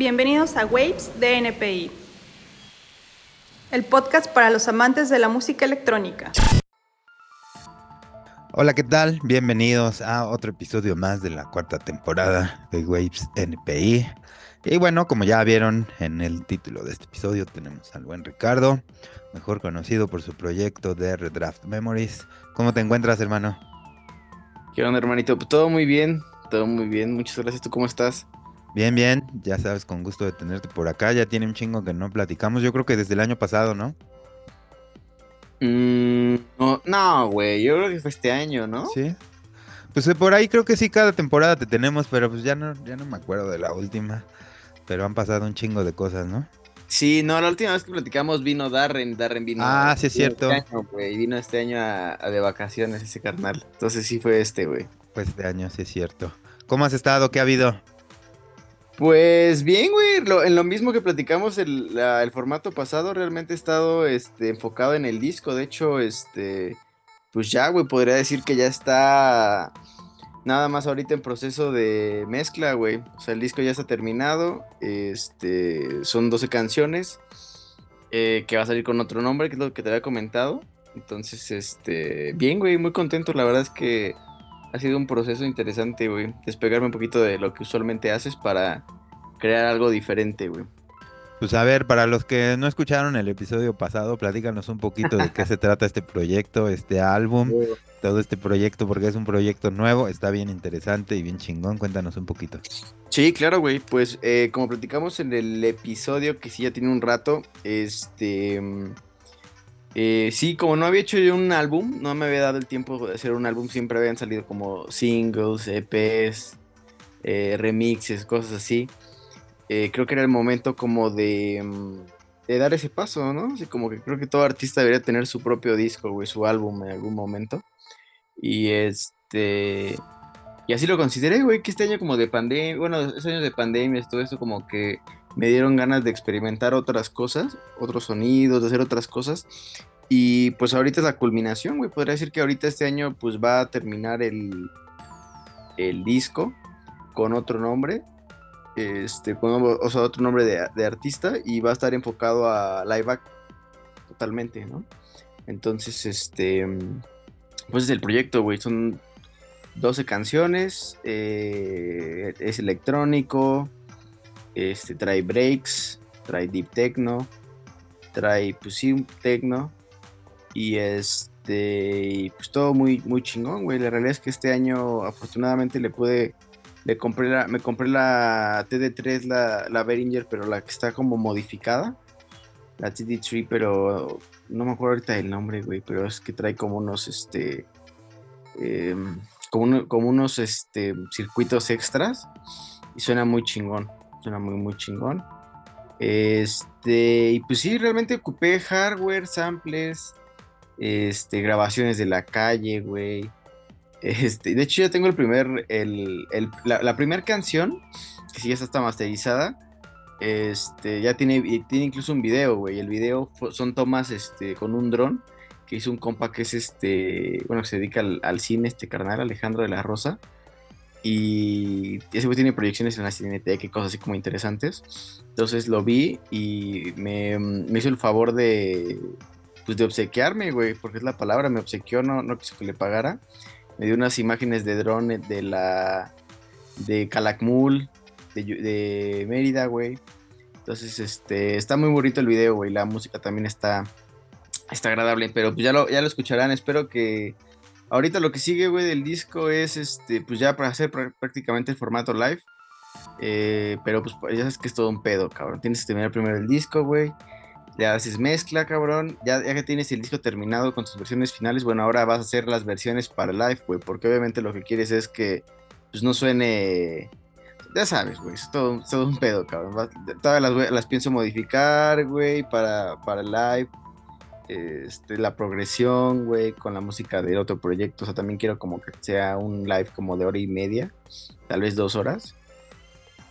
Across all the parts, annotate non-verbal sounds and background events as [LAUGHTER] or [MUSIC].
Bienvenidos a Waves de NPI, el podcast para los amantes de la música electrónica. Hola, ¿qué tal? Bienvenidos a otro episodio más de la cuarta temporada de Waves NPI. Y bueno, como ya vieron en el título de este episodio, tenemos al buen Ricardo, mejor conocido por su proyecto de Redraft Memories. ¿Cómo te encuentras, hermano? ¿Qué onda, hermanito? Todo muy bien, todo muy bien. Muchas gracias. ¿Tú cómo estás? Bien, bien, ya sabes, con gusto de tenerte por acá. Ya tiene un chingo que no platicamos. Yo creo que desde el año pasado, ¿no? Mm, no, güey, yo creo que fue este año, ¿no? Sí. Pues eh, por ahí creo que sí, cada temporada te tenemos, pero pues ya no, ya no me acuerdo de la última. Pero han pasado un chingo de cosas, ¿no? Sí, no, la última vez que platicamos vino Darren, Darren vino. Ah, sí es cierto. Este año, güey, vino este año a, de vacaciones ese carnal. Entonces sí fue este, güey. Pues este año, sí es cierto. ¿Cómo has estado? ¿Qué ha habido? Pues bien, güey, en lo mismo que platicamos el, el, formato pasado, realmente he estado este, enfocado en el disco. De hecho, este, pues ya, güey, podría decir que ya está nada más ahorita en proceso de mezcla, güey. O sea, el disco ya está terminado. Este, son 12 canciones eh, que va a salir con otro nombre, que es lo que te había comentado. Entonces, este, bien, güey, muy contento. La verdad es que ha sido un proceso interesante, güey. Despegarme un poquito de lo que usualmente haces para crear algo diferente, güey. Pues a ver, para los que no escucharon el episodio pasado, platícanos un poquito de qué se [LAUGHS] trata este proyecto, este álbum, todo este proyecto, porque es un proyecto nuevo, está bien interesante y bien chingón. Cuéntanos un poquito. Sí, claro, güey. Pues eh, como platicamos en el episodio, que sí ya tiene un rato, este... Eh, sí, como no había hecho yo un álbum, no me había dado el tiempo de hacer un álbum, siempre habían salido como singles, EPs, eh, remixes, cosas así. Eh, creo que era el momento como de, mm, de, dar ese paso, ¿no? Así como que creo que todo artista debería tener su propio disco, güey, su álbum en algún momento. Y este... Y así lo consideré, güey, que este año como de pandemia, bueno, esos años de pandemia, todo esto como que me dieron ganas de experimentar otras cosas, otros sonidos, de hacer otras cosas. Y pues ahorita es la culminación, güey. Podría decir que ahorita este año pues va a terminar el, el disco con otro nombre. Este, con o sea, otro nombre de, artista y va a estar enfocado a live back totalmente, ¿no? Entonces, este, pues es el proyecto, güey. Son 12 canciones, eh, es electrónico, este, trae breaks, trae deep techno, trae pues sí, techno y este, pues todo muy, muy chingón, güey. La realidad es que este año afortunadamente le pude, le compré la, me compré la TD3, la, la Behringer, pero la que está como modificada. La TD3, pero no me acuerdo ahorita el nombre, güey, pero es que trae como unos, este, em, como, como unos, este, circuitos extras y suena muy chingón. Suena muy, muy chingón. Este, y pues sí, realmente ocupé hardware, samples, este, grabaciones de la calle, güey. Este, de hecho ya tengo el primer, el, la, primera canción, que sí ya está masterizada, este, ya tiene, tiene incluso un video, güey. El video son tomas, este, con un dron que hizo un compa que es, este, bueno, que se dedica al, al cine, este carnal, Alejandro de la Rosa. Y ese güey tiene proyecciones en la Cineteca y cosas así como interesantes. Entonces lo vi y me, me, hizo el favor de, pues de obsequiarme, güey, porque es la palabra, me obsequió, no, no quiso que le pagara. Me dio unas imágenes de drone de la, de Calakmul, de, de Mérida, güey. Entonces, este, está muy bonito el video, güey, la música también está, está agradable, pero pues ya lo, ya lo escucharán, espero que Ahorita lo que sigue, güey, del disco es, este, pues ya para hacer prácticamente el formato live. Eh, pero pues ya sabes que es todo un pedo, cabrón. Tienes que terminar primero el disco, güey. Le haces mezcla, cabrón. Ya, ya que tienes el disco terminado con tus versiones finales, bueno, ahora vas a hacer las versiones para live, güey. Porque obviamente lo que quieres es que pues no suene... Ya sabes, güey, es todo, todo un pedo, cabrón. Todas las, las pienso modificar, güey, para, para live este, la progresión, güey, con la música del otro proyecto. O sea, también quiero como que sea un live como de hora y media, tal vez dos horas.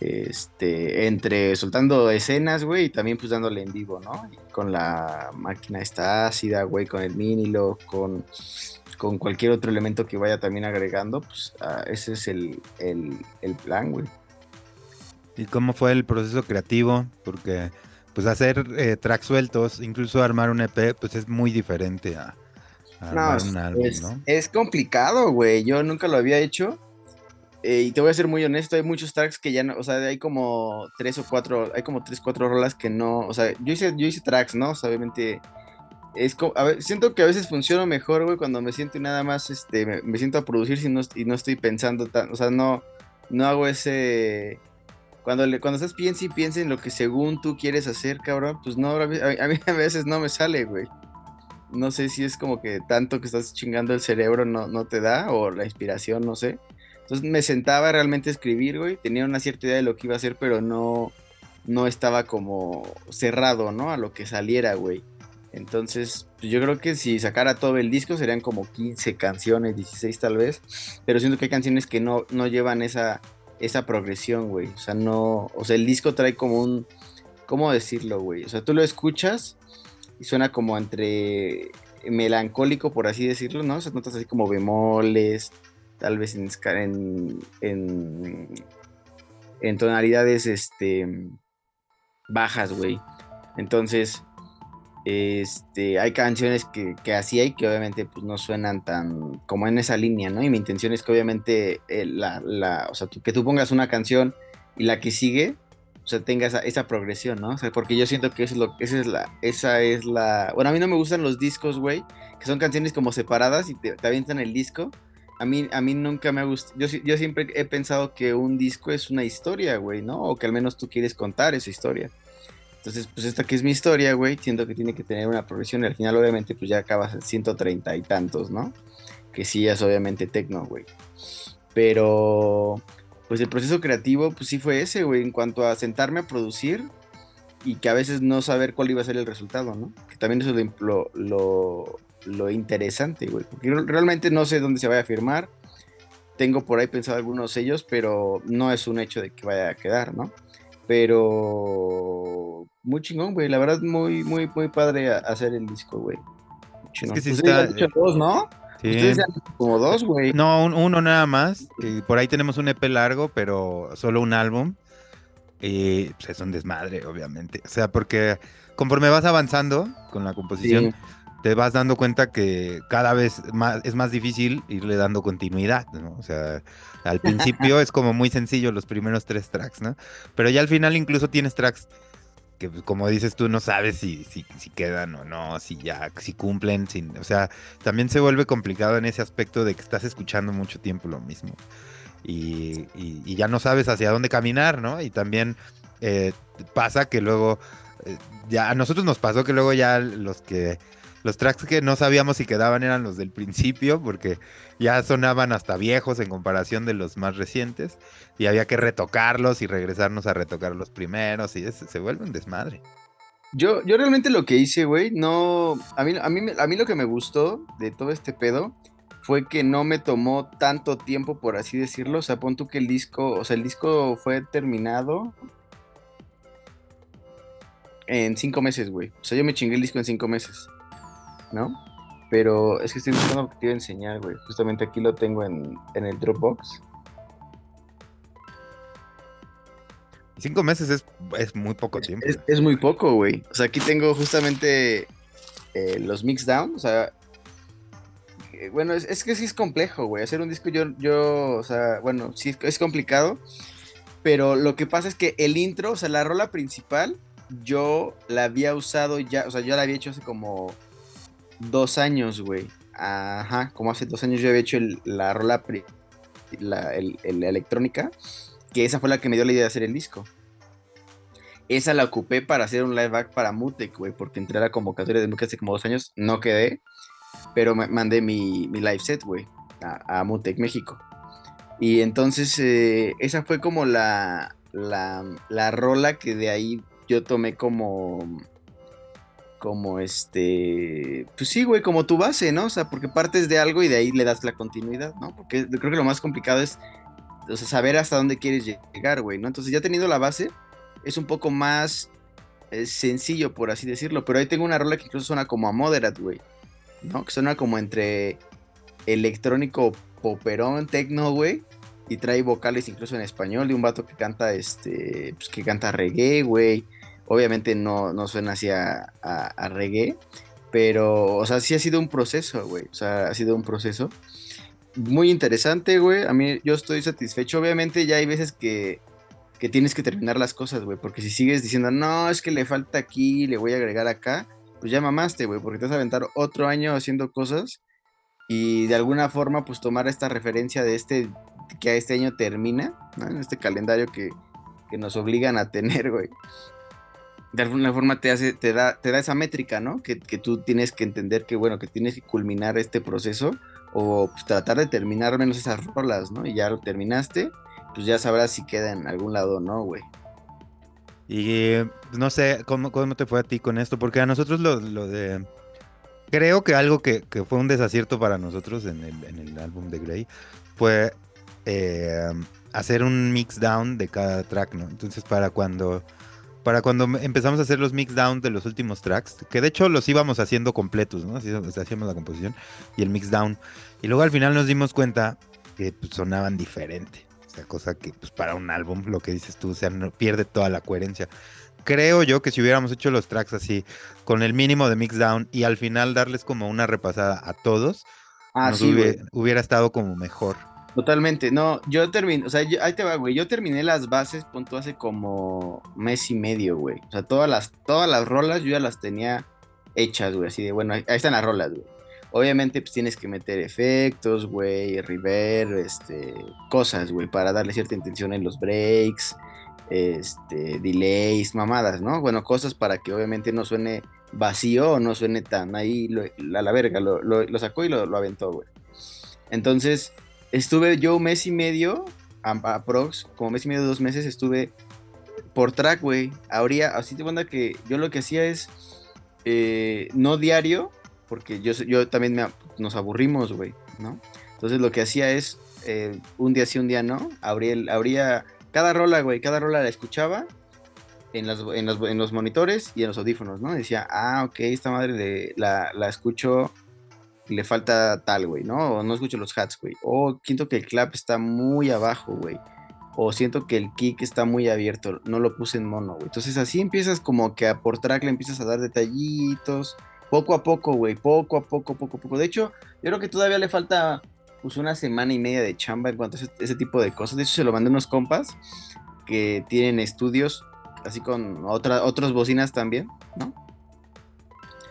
Este, entre soltando escenas, güey, y también pues dándole en vivo, ¿no? con la máquina esta ácida, güey, con el minilo, con, con cualquier otro elemento que vaya también agregando, pues ah, ese es el, el, el plan, güey. ¿Y cómo fue el proceso creativo? Porque pues hacer eh, tracks sueltos, incluso armar un EP, pues es muy diferente a, armar un álbum, es, ¿no? es complicado, güey. Yo nunca lo había hecho. Eh, y te voy a ser muy honesto, hay muchos tracks que ya no, o sea, hay como tres o cuatro, hay como tres, cuatro rolas que no, o sea, yo hice, yo hice tracks, ¿no? O sea, obviamente, es como, a ver, siento que a veces funciona mejor, güey, cuando me siento nada más, este, me, me siento a producir si no, y no estoy pensando tan, o sea, no, no hago ese, cuando, le, cuando estás piensa y piensa en lo que según tú quieres hacer, cabrón, pues no, a mí [LAUGHS] a, veces no me sale, güey. No sé si es como que tanto que estás chingando el cerebro no, no te da, o la inspiración, no sé. Entonces me sentaba realmente a escribir, güey. Tenía una cierta idea de lo que iba a hacer, pero no, no estaba como cerrado, ¿no? A lo que saliera, güey. Entonces, pues yo creo que si sacara todo el disco serían como 15 canciones, 16 tal vez. Pero siento que hay canciones que no, no llevan esa, esa progresión, güey. O sea, no. O sea, el disco trae como un. ¿Cómo decirlo, güey? O sea, tú lo escuchas y suena como entre melancólico, por así decirlo, ¿no? O sea, notas así como bemoles, tal vez en, en, en, en tonalidades este, bajas, güey. Entonces, este, hay canciones que, que, así hay que obviamente pues, no suenan tan como en esa línea, ¿no? Y mi intención es que obviamente eh, la, o sea, tú, que tú pongas una canción y la que sigue, o sea, tenga esa, progresión, ¿no? O sea, porque yo siento que eso es lo, esa es la, esa es la, bueno, a mí no me gustan los discos, güey, que son canciones como separadas y te, te avientan el disco. A mí, a mí nunca me ha gustado, yo, yo siempre he pensado que un disco es una historia, güey, ¿no? O que al menos tú quieres contar esa historia. Entonces, pues esta que es mi historia, güey, siento que tiene que tener una progresión y al final obviamente pues ya acabas en 130 y tantos, ¿no? Que sí es obviamente tecno, güey. Pero, pues el proceso creativo, pues sí fue ese, güey, en cuanto a sentarme a producir y que a veces no saber cuál iba a ser el resultado, ¿no? Que también es lo, lo, lo interesante, güey. Porque realmente no sé dónde se vaya a firmar. Tengo por ahí pensado algunos sellos, pero no es un hecho de que vaya a quedar, ¿no? Pero muy chingón, güey. La verdad, muy, muy, muy padre hacer el disco, güey. Es que sí Ustedes está. han hecho dos, ¿no? Sí. Ustedes han hecho como dos, güey. No, un- uno nada más. por ahí tenemos un EP largo, pero solo un álbum. Y pues es un desmadre, obviamente. O sea, porque conforme vas avanzando con la composición, Sí. te vas dando cuenta que cada vez más, es más difícil irle dando continuidad, ¿no? O sea, al principio [LAUGHS] es como muy sencillo los primeros tres tracks, ¿no? Pero ya al final incluso tienes tracks que, pues, como dices tú, no sabes si, si, quedan o no, si ya, si cumplen, si- o sea, también se vuelve complicado en ese aspecto de que estás escuchando mucho tiempo lo mismo. Y, y- y ya no sabes hacia dónde caminar, ¿no? Y también eh, pasa que luego, eh, ya a nosotros nos pasó que luego ya los que, los tracks que no sabíamos si quedaban eran los del principio, porque ya sonaban hasta viejos en comparación de los más recientes, y había que retocarlos y regresarnos a retocar los primeros, y se vuelve un desmadre. Yo, yo realmente lo que hice, güey, no. A mí, a, mí, a mí lo que me gustó de todo este pedo fue que no me tomó tanto tiempo, por así decirlo. O sea, pon tú que el disco, o sea, el disco fue terminado en cinco meses, güey. O sea, yo me chingué el disco en cinco meses, ¿no? Pero es que estoy buscando lo que te iba a enseñar, güey. Justamente aquí lo tengo en, en el Dropbox. Cinco meses es, es muy poco tiempo. Es, es muy poco, güey. O sea, aquí tengo justamente eh, los mix down. O sea, eh, bueno, es, es que sí es complejo, güey. Hacer un disco yo, yo, o sea, bueno, sí es, es complicado. Pero lo que pasa es que el intro, o sea, la rola principal, yo la había usado ya, o sea, yo la había hecho hace como dos años, güey. Ajá, como hace dos años yo había hecho la rola, la, el- electrónica, que esa fue la que me dio la idea de hacer el disco. Esa la ocupé para hacer un live back para Mutec, güey, porque entré a la convocatoria de Mutec hace como dos años, no quedé, pero me mandé mi, mi live set, güey, a, a Mutec México. Y entonces eh, esa fue como la, la, la rola que de ahí yo tomé como, como este, pues sí, güey, como tu base, ¿no? O sea, porque partes de algo y de ahí le das la continuidad, ¿no? Porque creo que lo más complicado es, saber hasta dónde quieres llegar, güey, ¿no? Entonces ya teniendo la base, es un poco más eh, sencillo, por así decirlo, pero ahí tengo una rola que incluso suena como a Moderate, güey, ¿no? Que suena como entre electrónico, poperón, tecno, güey. y trae vocales incluso en español de un vato que canta, este, pues que canta reggae, güey. Obviamente no, no suena así a, a reggae, pero, o sea, sí ha sido un proceso, güey. O sea, ha sido un proceso muy interesante, güey. A mí yo estoy satisfecho. Obviamente ya hay veces que, que tienes que terminar las cosas, güey. Porque si sigues diciendo, no, es que le falta aquí, le voy a agregar acá, pues ya mamaste, güey. Porque te vas a aventar otro año haciendo cosas y de alguna forma, pues tomar esta referencia de este, que a este año termina. En este calendario que, que nos obligan a tener, güey. De alguna forma te hace, te da, te da esa métrica, ¿no? Que, que tú tienes que entender que, bueno, que tienes que culminar este proceso o pues, tratar de terminar menos esas rolas, ¿no? Y ya lo terminaste, pues ya sabrás si queda en algún lado o no, güey. Y pues, no sé ¿cómo, cómo te fue a ti con esto, porque a nosotros lo, lo de... Creo que algo que, que, fue un desacierto para nosotros en el, en el álbum de Grey fue eh, hacer un mix down de cada track, ¿no? Entonces para cuando para cuando empezamos a hacer los mix down de los últimos tracks, que de hecho los íbamos haciendo completos, ¿no? Así hacíamos la composición y el mix down. Y luego al final nos dimos cuenta que pues, sonaban diferente. O sea, cosa que pues para un álbum, lo que dices tú, o sea, no, pierde toda la coherencia. Creo yo que si hubiéramos hecho los tracks así, con el mínimo de mix down y al final darles como una repasada a todos, ah, sí, hubiera, hubiera estado como mejor. Totalmente, no, yo terminé, o sea, yo, ahí te va, güey, yo terminé las bases, punto, hace como mes y medio, güey. O sea, todas las, todas las rolas yo ya las tenía hechas, güey, así de, bueno, ahí, están las rolas, güey. Obviamente, pues tienes que meter efectos, güey, reverb, este, cosas, güey, para darle cierta intención en los breaks, este, delays, mamadas, ¿no? Bueno, cosas para que obviamente no suene vacío o no suene tan ahí, lo, a la verga, lo, lo, lo sacó y lo, lo aventó, güey. Entonces, estuve yo un mes y medio, aprox, como mes y medio, dos meses, estuve por track, güey. Habría, así te cuenta que yo lo que hacía es, eh, no diario, porque yo, yo también me, nos aburrimos, güey, ¿no? Entonces lo que hacía es, eh, un día sí, un día no, habría, habría cada rola, güey, cada rola la escuchaba en, las, los, en los monitores y en los audífonos, ¿no? Decía, ah, ok, esta madre de, la, la escucho le falta tal, güey, ¿no? O no escucho los hats, güey. O siento que el clap está muy abajo, güey. O siento que el kick está muy abierto, no lo puse en mono, güey. Entonces así empiezas como que a por track le empiezas a dar detallitos. Poco a poco, güey, poco a poco, poco a poco. De hecho, yo creo que todavía le falta pues una semana y media de chamba en cuanto a ese, tipo de cosas. De hecho, se lo mandé a unos compas que tienen estudios así con otra, otras bocinas también, ¿no?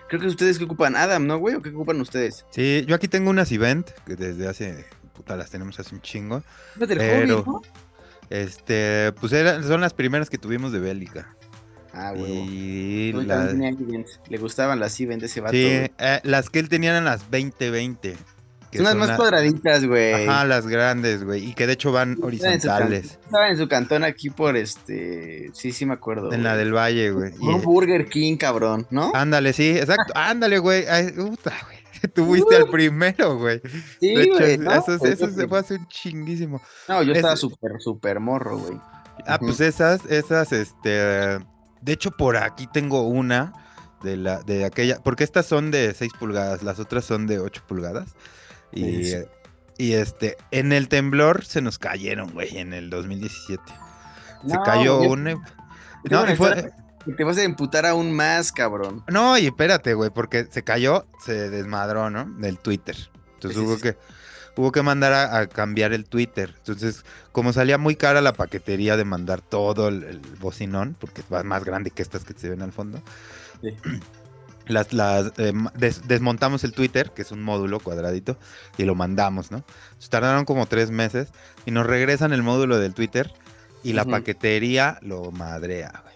Creo que ustedes que ocupan Adam, ¿no, güey? ¿O qué ocupan ustedes? Sí, yo aquí tengo unas event que desde hace, puta, las tenemos hace un chingo. del pero, hobby, ¿no? Este, pues eran, son las primeras que tuvimos de Bélica. Ah, güey. Y la... Le gustaban las event de ese vato. Sí, eh, las que él tenía eran las 2020. Son las más cuadraditas, güey. Ajá, las grandes, güey. Y que de hecho van horizontales. Estaban en su cantón aquí por este. Sí, sí me acuerdo. En la del Valle, güey. Un Burger King, cabrón, ¿no? Ándale, sí, exacto. [LAUGHS] Ándale, güey. Puta, güey. [LAUGHS] Tuviste al primero, güey. Sí, güey. eso, pues, eso se fue hace un chinguísimo. No, yo estaba súper, súper morro, güey. Ah, pues esas, esas, este. De hecho, por aquí tengo una de la, de aquella. Porque estas son de 6 pulgadas, las otras son de 8 pulgadas. Y, y, este, en el temblor se nos cayeron, güey, en el 2017. se cayó un... No, fue... Te vas a imputar aún más, cabrón. No, y espérate, güey, porque se cayó, se desmadró, ¿no? Del Twitter. Entonces hubo que hubo que mandar a, cambiar el Twitter. Entonces, como salía muy cara la paquetería de mandar todo el, el bocinón, porque es más grande que estas que se ven al fondo, sí. [CLEARS THROAT] las, las eh, des, desmontamos el Twitter, que es un módulo cuadradito, y lo mandamos, ¿no? Entonces, tardaron como tres meses y nos regresan el módulo del Twitter y la uh -huh. paquetería lo madrea, güey.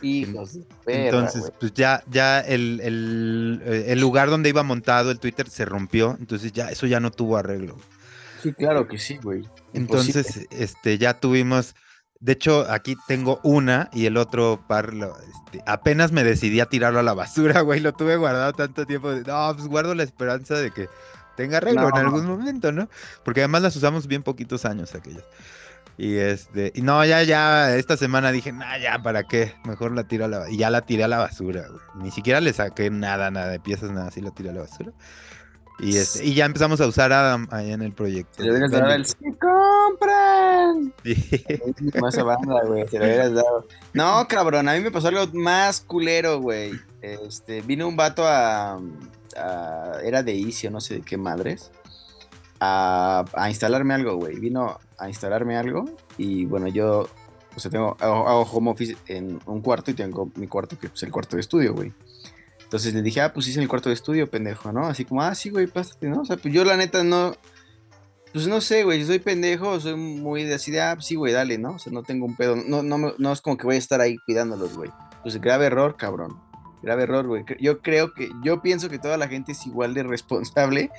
Hijos perra, Entonces, pues ya, ya el, el, el, lugar donde iba montado el Twitter se rompió, entonces ya eso ya no tuvo arreglo. Sí, claro que sí, güey. Entonces, este, ya tuvimos de hecho, aquí tengo una y el otro par, lo, este, apenas me decidí a tirarlo a la basura, [LAUGHS] güey. Lo tuve guardado tanto tiempo. De, no, pues guardo la esperanza de que tenga arreglo no. en algún momento, ¿no? Porque además las usamos bien poquitos años aquellas. Y este, y no, ya, ya, esta semana dije, nah, ya, ¿para qué? Mejor la tiro a la Y ya la tiré a la basura, güey. Ni siquiera le saqué nada, nada de piezas, nada así, la tiré a la basura. Y, este, y ya empezamos a usar Adam ahí en el proyecto. Lo hubieras dado el ¡Se compran! Más banda, güey. Se lo hubieras dado. No, cabrón, a mí me pasó algo más culero, güey. Este, vino un vato a, a era de Isio, no sé de qué madres. A, a instalarme algo, güey. Vino a instalarme algo. Y bueno, yo o sea, tengo, hago, home office en un cuarto y tengo mi cuarto, que es el cuarto de estudio, güey. Entonces le dije, ah, pues hice en el cuarto de estudio, pendejo, ¿no? Así como, ah, sí, güey, pásate, ¿no? O sea, pues yo la neta no, pues no sé, güey, soy pendejo, soy muy de así de, ah, pues sí, güey, dale, ¿no? O sea, no tengo un pedo, no, no, no es como que voy a estar ahí cuidándolos, güey. Pues grave error, cabrón. Grave error, güey. Yo creo que, yo pienso que toda la gente es igual de responsable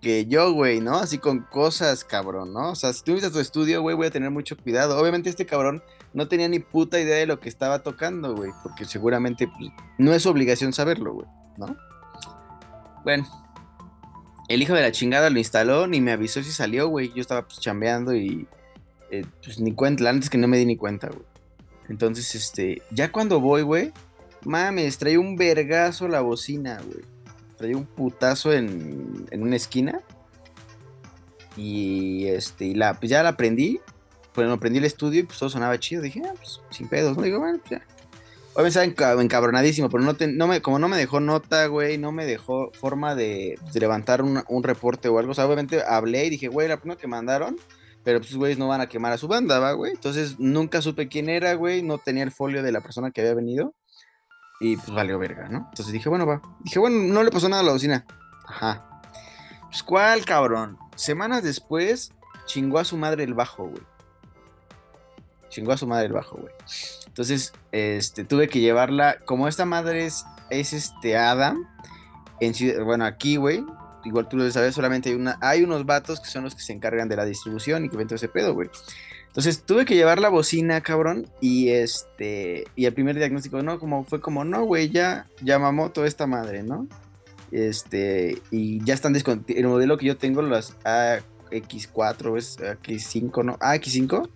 que yo, güey, ¿no? Así con cosas, cabrón, ¿no? O sea, si tú a tu estudio, güey, voy a tener mucho cuidado. Obviamente este cabrón no tenía ni puta idea de lo que estaba tocando, güey, porque seguramente pues, no es obligación saberlo, güey, ¿no? Bueno, el hijo de la chingada lo instaló, ni me avisó si salió, güey. Yo estaba pues chambeando y eh, pues ni cuenta, antes que no me di ni cuenta, güey. Entonces, este, ya cuando voy, güey, mames, trae un vergazo la bocina, güey traía un putazo en, en una esquina. Y este, y la, pues ya la aprendí. Pues me prendí el estudio y pues todo sonaba chido. Dije, ah, pues sin pedos, ¿no? Digo, bueno, pues ya. Hoy estaba encabronadísimo, pero no, no me, como no me dejó nota, güey, no me dejó forma de, de levantar un, un, reporte o algo. O sea, obviamente hablé y dije, güey, la primera que mandaron, pero pues, güeyes no van a quemar a su banda, ¿va, güey? Entonces nunca supe quién era, güey, no tenía el folio de la persona que había venido. Y pues valió verga, ¿no? Entonces dije, bueno, va. Dije, bueno, no le pasó nada a la bocina. Ajá. Pues cuál, cabrón. Semanas después, chingó a su madre el bajo, güey. Chingó a su madre el bajo, güey. Entonces, este, tuve que llevarla. Como esta madre es, es este Adam. En, bueno, aquí, güey. Igual tú lo sabes, solamente hay una. Hay unos vatos que son los que se encargan de la distribución y que ven todo ese pedo, güey. Entonces tuve que llevar la bocina, cabrón, y este, y el primer diagnóstico, no, como fue como, no, güey, ya, ya mamó toda esta madre, ¿no? Este, y ya están el modelo que yo tengo, las AX4, es AX5, ¿no? AX5,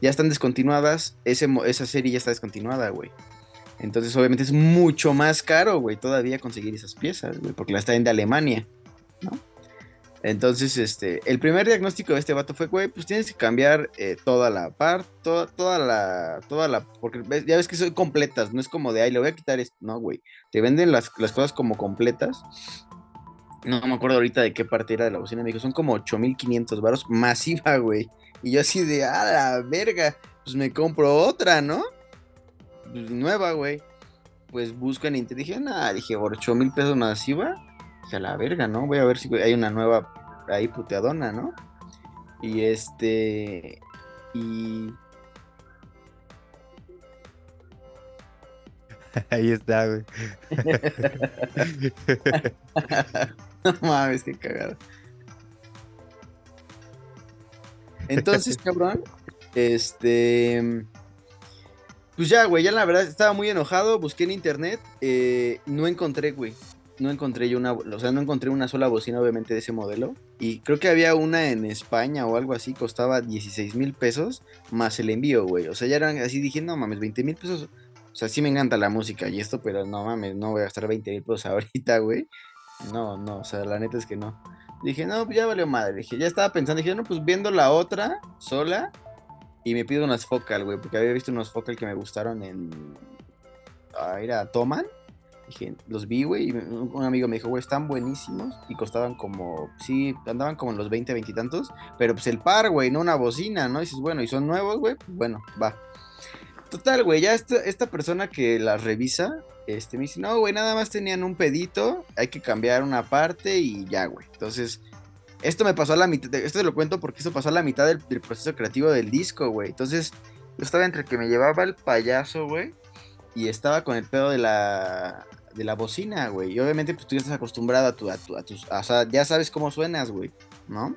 ya están descontinuadas, ese, esa serie ya está descontinuada, güey. Entonces, obviamente es mucho más caro, güey, todavía conseguir esas piezas, güey, porque las traen de Alemania, ¿no? Entonces, este, el primer diagnóstico de este vato fue, güey, pues tienes que cambiar eh, toda la parte, toda, toda la, toda la, porque ya ves que son completas, no es como de, ay, le voy a quitar esto, no, güey, te venden las, las cosas como completas. No me acuerdo ahorita de qué parte era de la bocina, me dijo, son como 8500 varos, masiva, güey. Y yo así de, a la verga, pues me compro otra, ¿no? Pues nueva, güey. Pues busco en internet, dije, nada, dije, por 8000 pesos masiva a la verga, ¿no? Voy a ver si hay una nueva ahí puteadona, ¿no? Y este. Y. [LAUGHS] Ahí está, güey. [LAUGHS] no mames, qué cagado. Entonces, [LAUGHS] cabrón, este. Pues ya, güey, ya la verdad estaba muy enojado. Busqué en internet. Eh, no encontré, güey no encontré yo una, o sea, no encontré una sola bocina obviamente de ese modelo. Y creo que había una en España o algo así, costaba 16 mil pesos más el envío, güey. O sea, ya eran así, dije, no mames, 20 mil pesos. O sea, sí me encanta la música y esto, pero no mames, no voy a gastar 20 mil pesos [LAUGHS] ahorita, güey. No, no, o sea, la neta es que no. Dije, no, pues ya valió madre. Dije, ya estaba pensando, dije, no, pues viendo la otra sola y me pido unas focal, güey, porque había visto unos focal que me gustaron en. Ah, era Toman los vi, güey, y un amigo me dijo, güey, están buenísimos y costaban como, sí, andaban como en los 20, 20 y tantos, pero pues el par, güey, no una bocina, ¿no? Dices, bueno, y son nuevos, güey, pues bueno, va. Total, güey, ya esta, esta persona que las revisa, este, me dice, no, güey, nada más tenían un pedito, hay que cambiar una parte y ya, güey. Entonces, esto me pasó a la mitad, esto te lo cuento porque esto pasó a la mitad del proceso creativo del disco, güey. Entonces, yo estaba entre que me llevaba el payaso, güey, y estaba con el pedo de la de la bocina, güey. Y obviamente, pues tú ya estás acostumbrado a, tu, a, tu, a tus. o sea, ya sabes cómo suenas, güey, ¿no?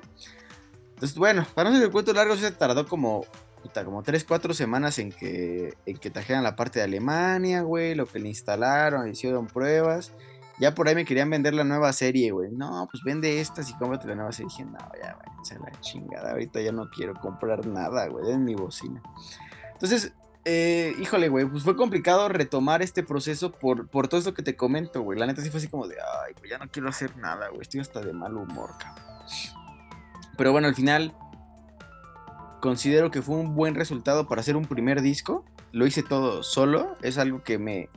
Entonces, bueno, para no ser el cuento largo, se tardó como. Puta, como 3, 4 semanas en que, en que trajeran la parte de Alemania, güey. Lo que le instalaron, hicieron pruebas. Ya por ahí me querían vender la nueva serie, güey. No, pues vende estas y cómprate la nueva serie. Dije, no, ya, güey, se la chingada. Ahorita ya no quiero comprar nada, güey. Den mi bocina. Entonces, eh, híjole, güey, pues fue complicado retomar este proceso por, por todo esto que te comento, güey. La neta sí fue así como de, ay, güey, ya no quiero hacer nada, güey. Estoy hasta de mal humor, cabrón. Pero bueno, al final considero que fue un buen resultado para hacer un primer disco. Lo hice todo solo. Es algo que me.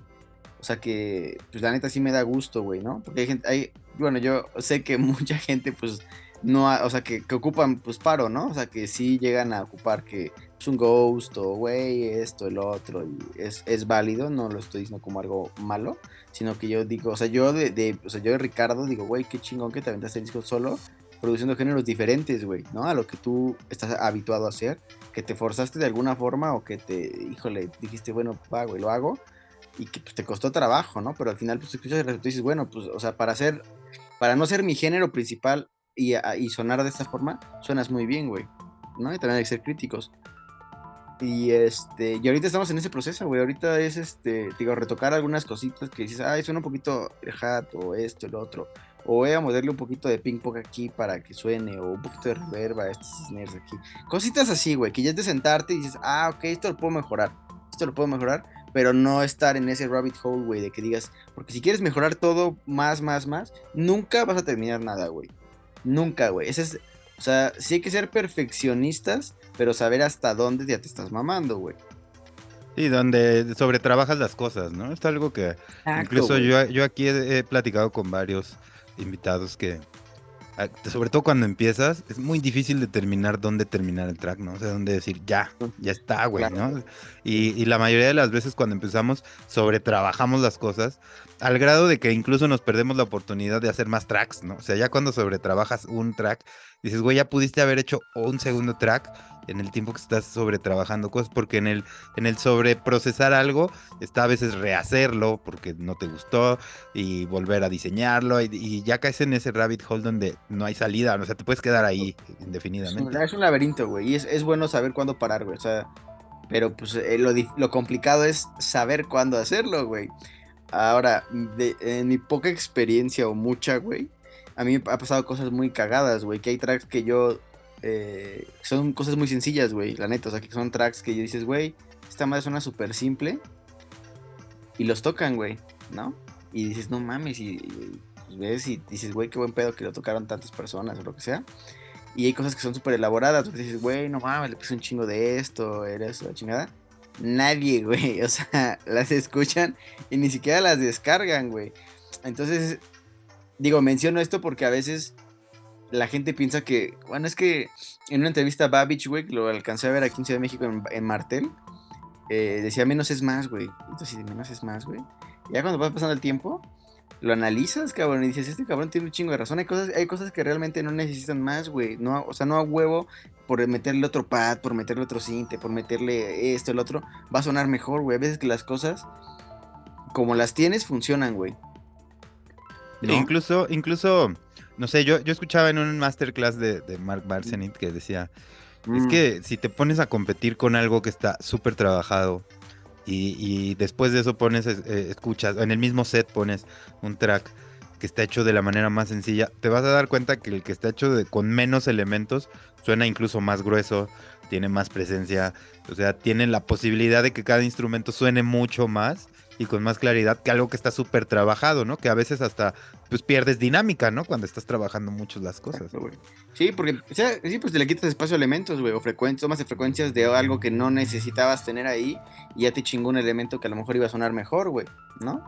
O sea que, pues la neta sí me da gusto, güey, ¿no? Porque hay gente. Hay, bueno, yo sé que [LAUGHS] mucha gente, pues, no. o sea, que, que ocupan, pues, paro, ¿no? O sea, que sí llegan a ocupar que es un ghost o güey, esto, el otro, y es, es, válido, no lo estoy diciendo como algo malo, sino que yo digo, o sea, yo de, o sea, yo de Ricardo digo, güey, qué chingón que te aventaste el disco solo, produciendo géneros diferentes, güey, ¿no? A lo que tú estás habituado a hacer, que te forzaste de alguna forma o que te, híjole, dijiste, bueno, va, güey, lo hago, y que pues, te costó trabajo, ¿no? Pero al final, pues, escuchas el resultado y dices, bueno, pues, o sea, para hacer, para no ser mi género principal y, y sonar de esta forma, suenas muy bien, güey, ¿no? Y también hay que ser críticos. Y este, y ahorita estamos en ese proceso, güey. Ahorita es este, digo, retocar algunas cositas que dices, ay, suena un poquito el hat o esto, el otro. O voy a moverle un poquito de ping pong aquí para que suene, o un poquito de reverb a estos snares aquí. Cositas así, güey, que ya es de sentarte y dices, ah, ok, esto lo puedo mejorar. Esto lo puedo mejorar, pero no estar en ese rabbit hole, güey, de que digas, porque si quieres mejorar todo más, más, más, nunca vas a terminar nada, güey. Nunca, güey. Ese es, o sea, sí hay que ser perfeccionistas, pero saber hasta dónde ya te estás mamando, güey. Sí, donde sobretrabajas las cosas, ¿no? Es algo que incluso yo, yo, aquí he, he, platicado con varios invitados que, ah, sobre todo cuando empiezas, es muy difícil determinar dónde terminar el track, ¿no? O sea, dónde decir, ya, ya está, güey, ¿no? Y, y, la mayoría de las veces cuando empezamos, sobretrabajamos las cosas, al grado de que incluso nos perdemos la oportunidad de hacer más tracks, ¿no? O sea, ya cuando sobretrabajas un track, dices, güey, ya pudiste haber hecho un segundo track en el tiempo que estás sobre trabajando cosas, porque en el, en el sobreprocesar algo está a veces rehacerlo porque no te gustó y volver a diseñarlo y, y, ya caes en ese rabbit hole donde no hay salida, o sea, te puedes quedar ahí indefinidamente. Es un, es un laberinto, güey, y es, es, bueno saber cuándo parar, güey, o sea, pero pues eh, lo, lo, complicado es saber cuándo hacerlo, güey. Ahora, de, en mi poca experiencia o mucha, güey, a mí me ha pasado cosas muy cagadas, güey, que hay tracks que yo eh, son cosas muy sencillas, güey, la neta. O sea, que son tracks que dices, güey, esta madre suena súper simple. Y los tocan, güey, ¿no? Y dices, no mames, y, y pues ves y dices, güey, qué buen pedo que lo tocaron tantas personas o lo que sea. Y hay cosas que son súper elaboradas, porque dices, güey, no mames, le puse un chingo de esto, era eso, la chingada. Nadie, [LAUGHS] güey, o sea, las escuchan y ni siquiera las descargan, güey. Entonces, digo, menciono esto porque a veces la gente piensa que, bueno, es que en una entrevista a Babbage, güey, lo alcancé a ver aquí en Ciudad de México en, Martel, eh, decía menos es más, güey. Entonces, menos es más, güey. Ya cuando va pasando el tiempo, lo analizas, cabrón, y dices, este cabrón tiene un chingo de razón. Hay cosas, hay cosas que realmente no necesitan más, güey. No, o sea, no a huevo por meterle otro pad, por meterle otro cinte, por meterle esto, el otro, va a sonar mejor, güey. A veces que las cosas, como las tienes, funcionan, güey. ¿No? Incluso, incluso no sé, yo, yo escuchaba en un masterclass de, de Mark Barsenit que decía, mm. es que si te pones a competir con algo que está súper trabajado y, y, después de eso pones, eh, escuchas, en el mismo set pones un track que está hecho de la manera más sencilla, te vas a dar cuenta que el que está hecho de, con menos elementos suena incluso más grueso, tiene más presencia, o sea, tiene la posibilidad de que cada instrumento suene mucho más y con más claridad que algo que está súper trabajado, ¿no? Que a veces hasta pues pierdes dinámica, ¿no? Cuando estás trabajando mucho las cosas. Sí, porque o sí, pues te le quitas espacio a elementos, güey, o frecuencias, tomas de frecuencias de algo que no necesitabas tener ahí y ya te chingó un elemento que a lo mejor iba a sonar mejor, güey, ¿no?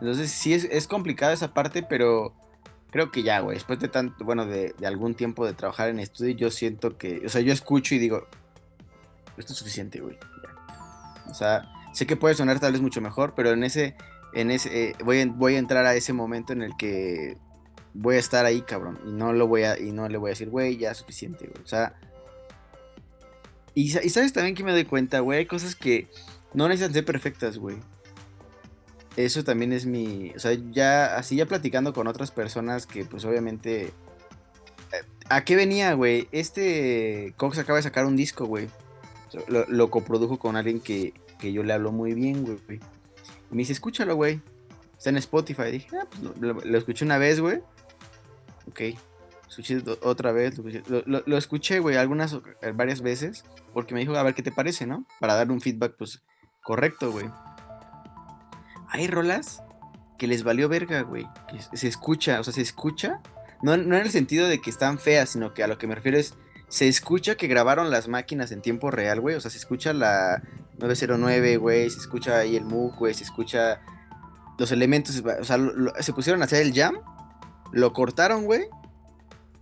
Entonces sí es, es complicada esa parte, pero creo que ya, güey, después de tanto, bueno, de, de, algún tiempo de trabajar en estudio, yo siento que, o sea, yo escucho y digo, esto es suficiente, güey. O sea, sé que puede sonar tal vez mucho mejor, pero en ese, en ese, eh, voy, voy a entrar a ese momento en el que voy a estar ahí, cabrón, y no lo voy a, y no le voy a decir, güey, ya es suficiente, güey. O sea, y, sabes también que me doy cuenta, güey, hay cosas que no necesitan ser perfectas, güey. Eso también es mi, o sea, ya, así ya platicando con otras personas que pues obviamente... Eh, ¿A qué venía, güey? Este Cox acaba de sacar un disco, güey. Lo coprodujo con alguien que, que yo le hablo muy bien, güey. Y me dice, escúchalo, güey. Está en Spotify. Y dije, ah, pues lo, escuché una vez, güey. Ok. Escuché otra vez. Lo, lo, escuché, güey, algunas, varias veces. Porque me dijo, a ver qué te parece, ¿no? Para dar un feedback, pues, correcto, güey. Hay rolas que les valió verga, güey. Que se escucha, o sea, se escucha. No, no en el sentido de que están feas, sino que a lo que me refiero es. Se escucha que grabaron las máquinas en tiempo real, güey. O sea, se escucha la 909, güey. Se escucha ahí el MOOC, güey. Se escucha los elementos. O sea, se pusieron a hacer el jam. Lo cortaron, güey.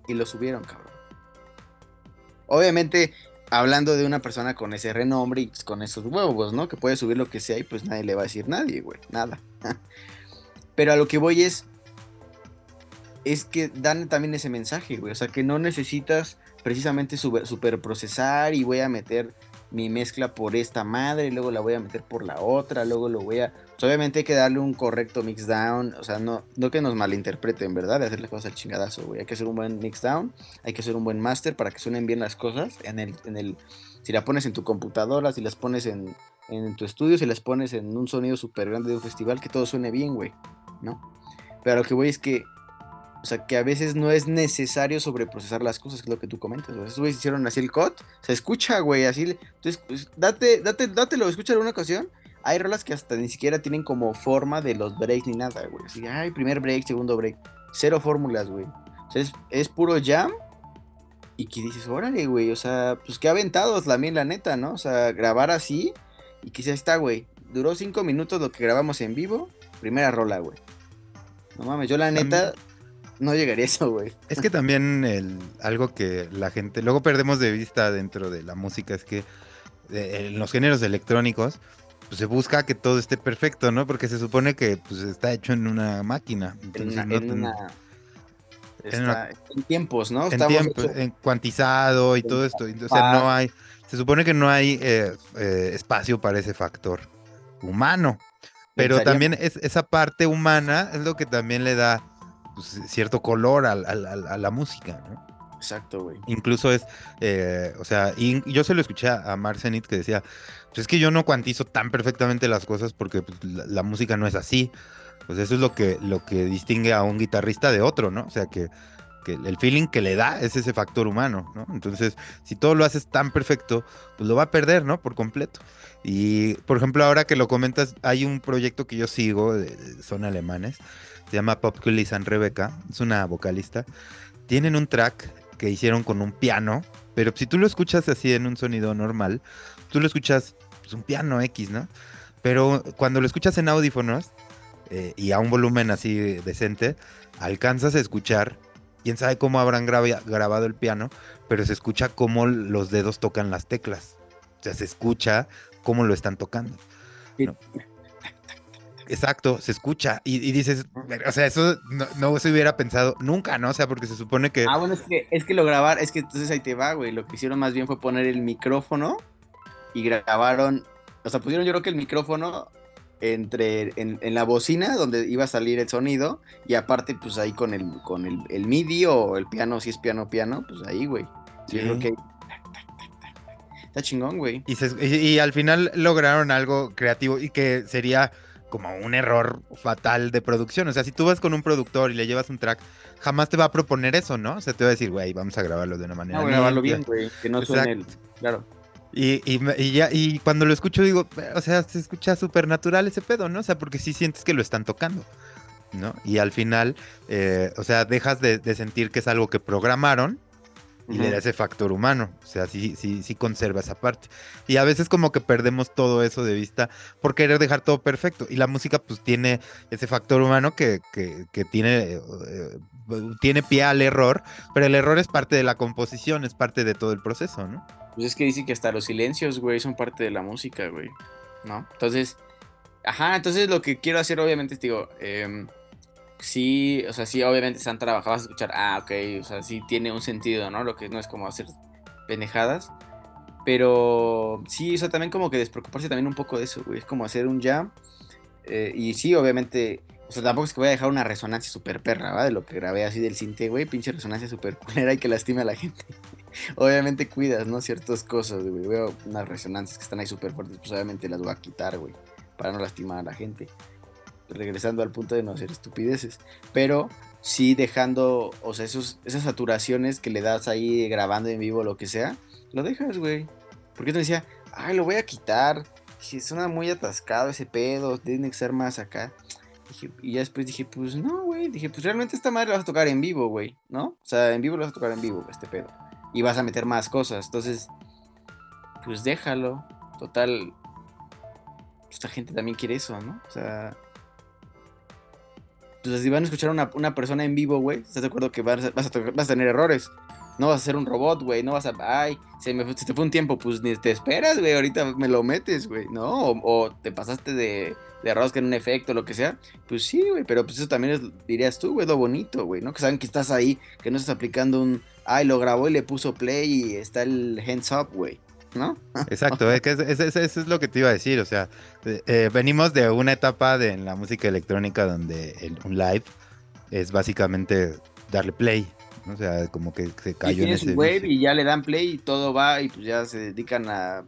Y lo subieron, cabrón. Obviamente, hablando de una persona con ese renombre y con esos huevos, ¿no? Que puede subir lo que sea y pues nadie le va a decir nadie, güey. Nada. [LAUGHS] Pero a lo que voy es. Es que dan también ese mensaje, güey. O sea, que no necesitas precisamente super, procesar y voy a meter mi mezcla por esta madre, y luego la voy a meter por la otra, luego lo voy a... Obviamente hay que darle un correcto mix down, o sea, no, no que nos malinterpreten, ¿verdad? De hacer las cosas al chingadazo, güey. Hay que hacer un buen mix down, hay que hacer un buen master para que suenen bien las cosas. En el, en el, si la pones en tu computadora, si las pones en, en tu estudio, si las pones en un sonido súper grande de un festival, que todo suene bien, güey, ¿no? Pero lo que voy es que sea, que a veces no es necesario sobreprocesar las cosas, que es lo que tú comentas. O sea, esos güeyes hicieron así el cut, se escucha, güey, así. Entonces, pues, date, date, dátelo, escucha en una ocasión. Hay rolas que hasta ni siquiera tienen como forma de los breaks ni nada, güey. Así, ay, primer break, segundo break. Cero fórmulas, güey. O sea, es, puro jam. Y que dices, órale, güey. O sea, pues que aventados también, la neta, ¿no? O sea, grabar así. Y que ya está, güey. Duró cinco minutos lo que grabamos en vivo. Primera rola, güey. No mames, yo la neta no llegaría eso, güey. Es que también el, algo que la gente, luego perdemos de vista dentro de la música es que eh, en los géneros electrónicos, pues se busca que todo esté perfecto, ¿no? Porque se supone que pues está hecho en una máquina. en, una, en, tiempos, ¿no? En, tiempo, en cuantizado y todo esto. O sea, no hay, se supone que no hay eh, eh, espacio para ese factor humano. Pero también es, esa parte humana es lo que también le da pues, cierto color a, la música, ¿no? Exacto, güey. Incluso es, eh, o sea, y yo se lo escuché a Marcenit que decía, pues es que yo no cuantizo tan perfectamente las cosas porque pues, la, música no es así. Pues eso es lo que, lo que distingue a un guitarrista de otro, ¿no? O sea, que, que el feeling que le da es ese factor humano, ¿no? Entonces, si todo lo haces tan perfecto, pues lo va a perder, ¿no? Por completo. Y, por ejemplo, ahora que lo comentas, hay un proyecto que yo sigo, son alemanes, se llama Popcully San Rebecca, es una vocalista. Tienen un track que hicieron con un piano, pero si tú lo escuchas así en un sonido normal, tú lo escuchas pues, un piano X, ¿no? Pero cuando lo escuchas en audífonos eh, y a un volumen así decente, alcanzas a escuchar, quién sabe cómo habrán grabado el piano, pero se escucha cómo los dedos tocan las teclas. O sea, se escucha cómo lo están tocando. Exacto, se escucha. Y, dices, o sea, eso no, se hubiera pensado nunca, ¿no? O sea, porque se supone que. Ah, bueno, es que, es que lo grabar, es que entonces ahí te va, güey. Lo que hicieron más bien fue poner el micrófono y grabaron. O sea, pusieron yo creo que el micrófono entre en, la bocina donde iba a salir el sonido y aparte pues ahí con el con el, MIDI o el piano si es piano piano pues ahí güey sí. yo creo que está chingón güey y, al final lograron algo creativo y que sería como un error fatal de producción. O sea, si tú vas con un productor y le llevas un track, jamás te va a proponer eso, ¿no? O sea, te va a decir, güey, vamos a grabarlo de una manera. No, grabarlo bien, güey, que no suene el... Claro. Y, y, ya, y cuando lo escucho digo, o sea, se escucha súper natural ese pedo, ¿no? O sea, porque sí sientes que lo están tocando, ¿no? Y al final, eh, o sea, dejas de, de sentir que es algo que programaron y le da ese factor humano. O sea, sí, sí, sí conserva esa parte. Y a veces como que perdemos todo eso de vista por querer dejar todo perfecto. Y la música pues tiene ese factor humano que, que, tiene, eh, tiene pie al error, pero el error es parte de la composición, es parte de todo el proceso, ¿no? Pues es que dice que hasta los silencios, güey, son parte de la música, güey. ¿No? Entonces, ajá, entonces lo que quiero hacer obviamente es, digo, eh, sí, o sea, sí, obviamente están trabajados a escuchar, ah, ok, o sea, sí tiene un sentido, ¿no? Lo que no es como hacer penejadas. Pero sí, o sea, también como que despreocuparse también un poco de eso, güey. Es como hacer un jam. Eh, y sí, obviamente, o sea, tampoco es que voy a dejar una resonancia súper perra, ¿va? De lo que grabé así del cinte, güey. Pinche resonancia súper culera y que lastime a la gente. [LAUGHS] obviamente cuidas, ¿no? Ciertas cosas, güey. Veo unas resonancias que están ahí súper fuertes, pues obviamente las voy a quitar, güey. Para no lastimar a la gente regresando al punto de no hacer estupideces, pero sí dejando, o sea, esas saturaciones que le das ahí grabando en vivo, lo que sea, lo dejas, güey. Porque te decía, ay, lo voy a quitar, dije, suena muy atascado ese pedo, tiene que ser más acá. Y ya después dije, pues no, güey. Dije, pues realmente esta madre la vas a tocar en vivo, güey, ¿no? O sea, en vivo lo vas a tocar en vivo, este pedo. Y vas a meter más cosas. Entonces, pues déjalo. Total, esta gente también quiere eso, ¿no? O sea, si van a escuchar a una, una persona en vivo, güey, ¿estás de acuerdo que vas vas a, tener errores? No vas a ser un robot, güey, no vas a... Ay, se, me, se te fue un tiempo, pues ni te esperas, güey, ahorita me lo metes, güey, ¿no? O, o, te pasaste de, de rosca en un efecto, lo que sea. Pues sí, güey, pero pues eso también dirías tú, güey, lo bonito, güey, ¿no? Que saben que estás ahí, que no estás aplicando un... Ay, lo grabó y le puso play y está el hands up, güey. ¿No? [LAUGHS] Exacto, es que eso es, es, es, lo que te iba a decir, o sea, eh, venimos de una etapa de, en la música electrónica donde el, un live es básicamente darle play, ¿no? o sea, como que se cayó y en ese wave y ya le dan play y todo va y pues ya se dedican a,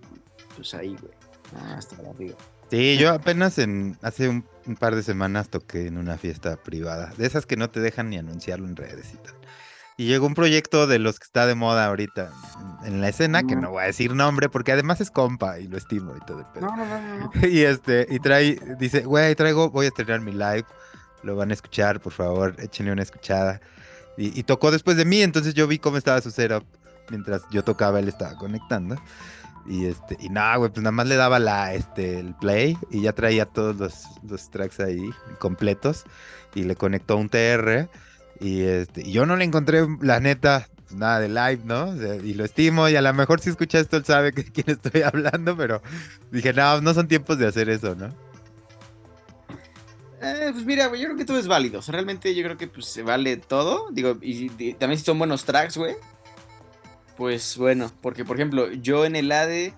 pues ahí, güey, ah, hasta arriba. Sí, yo apenas en hace un, un, par de semanas toqué en una fiesta privada, de esas que no te dejan ni anunciarlo en redes y tal. Y llegó un proyecto de los que está de moda ahorita en la escena, que no voy a decir nombre, porque además es compa y lo estimo y todo el pedo. No, no, no, no. [LAUGHS] Y este, y trae, dice, güey, traigo, voy a estrenar mi live, lo van a escuchar, por favor, échenle una escuchada. Y, y, tocó después de mí, entonces yo vi cómo estaba su setup. Mientras yo tocaba, él estaba conectando. Y este, y nada, güey, pues nada más le daba la, este, el play y ya traía todos los, los tracks ahí completos. Y le conectó un TR y, este, yo no le encontré, la neta, nada de live, ¿no? Y lo estimo, y a lo mejor si escucha esto, él sabe de quién estoy [LAUGHS] hablando, pero dije, no, no son tiempos de hacer eso, ¿no? Eh, pues mira, yo creo que todo es válido. Realmente yo creo que pues, se vale todo. Digo, y, también si son buenos tracks, güey. Pues bueno, porque por ejemplo, yo en el ADE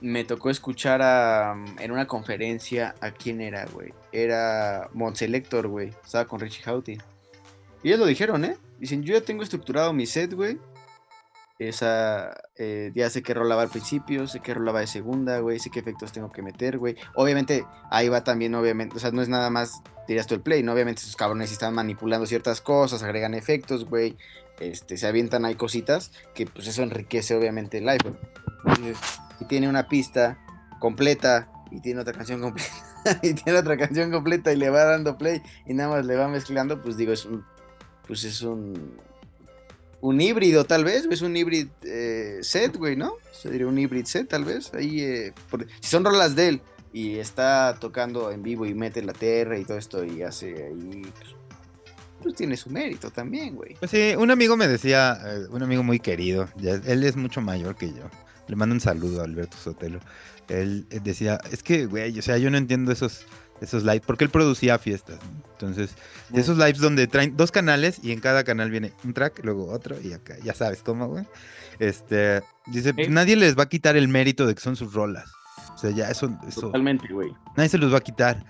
me tocó escuchar a, en una conferencia a quién era, güey. Era Montselector, güey. Estaba con Richie Houghton. Y ellos lo dijeron, ¿eh? Dicen, yo ya tengo estructurado mi set, güey. Esa, eh, ya sé qué rolaba al principio, sé qué rolaba de segunda, güey, sé qué efectos tengo que meter, güey. Obviamente, ahí va también, obviamente, o sea, no es nada más, dirías tú el play, ¿no? Obviamente esos cabrones están manipulando ciertas cosas, agregan efectos, güey. Este, se avientan ahí cositas que pues eso enriquece obviamente el iPhone. Entonces, si tiene una pista completa y tiene otra canción completa [LAUGHS] y tiene otra canción completa y le va dando play y nada más le va mezclando, pues digo, es un pues es un un híbrido tal vez, es un híbrido eh, set, güey, ¿no? Se diría un híbrido set tal vez, ahí, eh, si son rolas de él y está tocando en vivo y mete la TR y todo esto y hace ahí, pues, pues tiene su mérito también, güey. Pues sí, un amigo me decía, eh, un amigo muy querido, él es mucho mayor que yo, le mando un saludo a Alberto Sotelo, él decía, es que, güey, o sea, yo no entiendo esos esos lives, porque él producía fiestas. ¿no? Entonces, de esos lives donde traen dos canales y en cada canal viene un track, luego otro y acá, ya sabes cómo, güey. Este, dice, pues, nadie les va a quitar el mérito de que son sus rolas. O sea, ya eso... eso Totalmente, güey. Nadie se los va a quitar.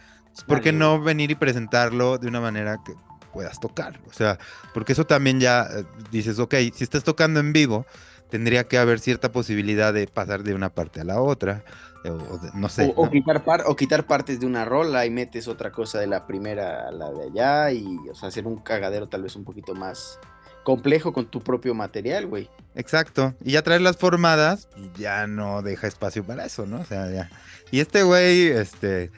¿Por qué no venir y presentarlo de una manera que puedas tocar? O sea, porque eso también ya eh, dices, ok, si estás tocando en vivo, tendría que haber cierta posibilidad de pasar de una parte a la otra. O, o de, no sé. O, o ¿no? quitar par, o quitar partes de una rola y metes otra cosa de la primera a la de allá y o sea, hacer un cagadero tal vez un poquito más complejo con tu propio material, güey. Exacto. Y ya traerlas formadas, ya no deja espacio para eso, ¿no? O sea, ya. Y este güey, este,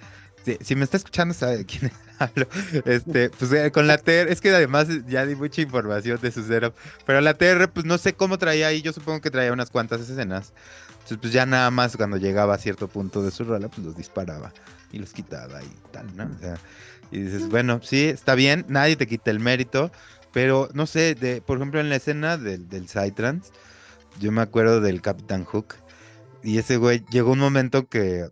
si, si me está escuchando, sabe de quién [LAUGHS] hablo. Este, pues eh, con la TR, es que además ya di mucha información de su setup, pero la TR, pues no sé cómo traía ahí, yo supongo que traía unas cuantas escenas. Entonces, pues ya nada más cuando llegaba a cierto punto de su rola, pues los disparaba y los quitaba y tal, ¿no? O sea, y dices, bueno, sí, está bien, nadie te quita el mérito, pero no sé, de, por ejemplo, en la escena del, del Psytrance, yo me acuerdo del Capitán Hook, y ese güey llegó un momento que,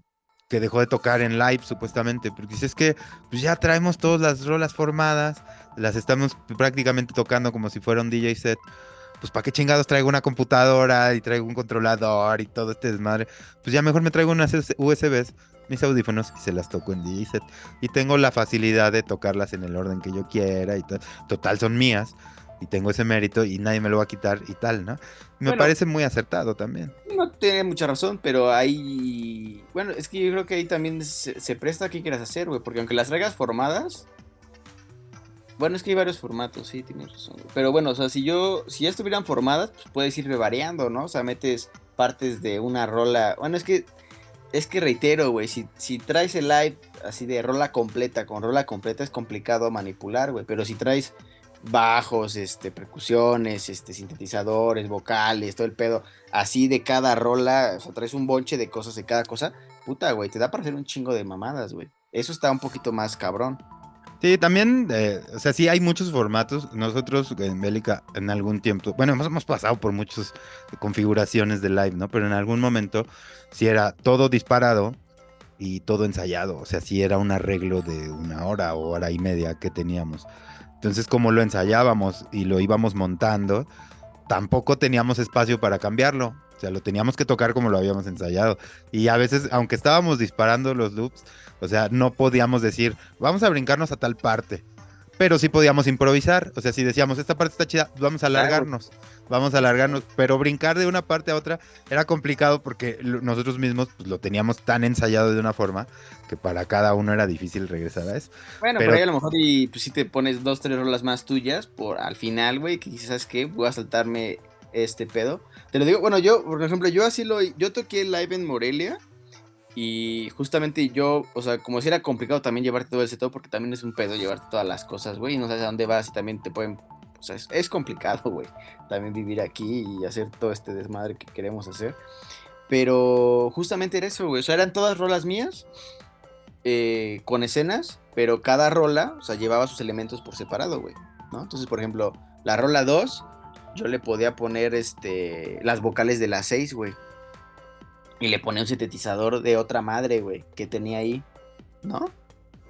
que dejó de tocar en live, supuestamente, porque dice, es que pues ya traemos todas las rolas formadas, las estamos prácticamente tocando como si fuera un DJ set pues para qué chingados traigo una computadora y traigo un controlador y todo este desmadre. Pues ya mejor me traigo unas USBs, mis audífonos y se las toco en set. Y tengo la facilidad de tocarlas en el orden que yo quiera y to total son mías. Y tengo ese mérito y nadie me lo va a quitar y tal, ¿no? Me bueno, parece muy acertado también. No tiene mucha razón, pero ahí. Bueno, es que yo creo que ahí también se, se presta a qué quieras hacer, güey. Porque aunque las traigas formadas, bueno, es que hay varios formatos, sí, tienes razón. Pero bueno, o sea, si yo, si ya estuvieran formadas, pues puedes ir variando, ¿no? O sea, metes partes de una rola. Bueno, es que es que reitero, güey, si, si traes el live así de rola completa, con rola completa es complicado manipular, güey, pero si traes bajos, este, percusiones, este, sintetizadores, vocales, todo el pedo, así de cada rola, o sea, traes un bonche de cosas de cada cosa, puta, güey, te da para hacer un chingo de mamadas, güey. Eso está un poquito más cabrón. Sí, también, eh, o sea, sí hay muchos formatos. Nosotros en Bélica en algún tiempo, bueno, hemos, hemos pasado por muchas configuraciones de live, ¿no? Pero en algún momento sí era todo disparado y todo ensayado. O sea, sí era un arreglo de una hora o hora y media que teníamos. Entonces, como lo ensayábamos y lo íbamos montando, tampoco teníamos espacio para cambiarlo. O sea, lo teníamos que tocar como lo habíamos ensayado. Y a veces, aunque estábamos disparando los loops, o sea, no podíamos decir, vamos a brincarnos a tal parte. Pero sí podíamos improvisar. O sea, si decíamos, esta parte está chida, vamos a alargarnos. Vamos a alargarnos. Pero brincar de una parte a otra era complicado porque nosotros mismos pues, lo teníamos tan ensayado de una forma que para cada uno era difícil regresar a eso. Bueno, pero ahí a lo mejor y pues si te pones dos, tres rolas más tuyas por al final, güey, que dices, ¿sabes qué? Voy a saltarme este pedo. Te lo digo, bueno, yo, por ejemplo, yo así lo, yo toqué live en Morelia y justamente yo, o sea, como si era complicado también llevarte todo el setup, porque también es un pedo llevarte todas las cosas, güey, no sabes a dónde vas y también te pueden, o sea, es, complicado, güey, también vivir aquí y hacer todo este desmadre que queremos hacer. Pero justamente era eso, güey, o sea, eran todas rolas mías, eh, con escenas, pero cada rola, o sea, llevaba sus elementos por separado, güey, ¿no? Entonces, por ejemplo, la rola 2, yo le podía poner, este, las vocales de la 6, güey y le ponía un sintetizador de otra madre, güey, que tenía ahí, ¿no?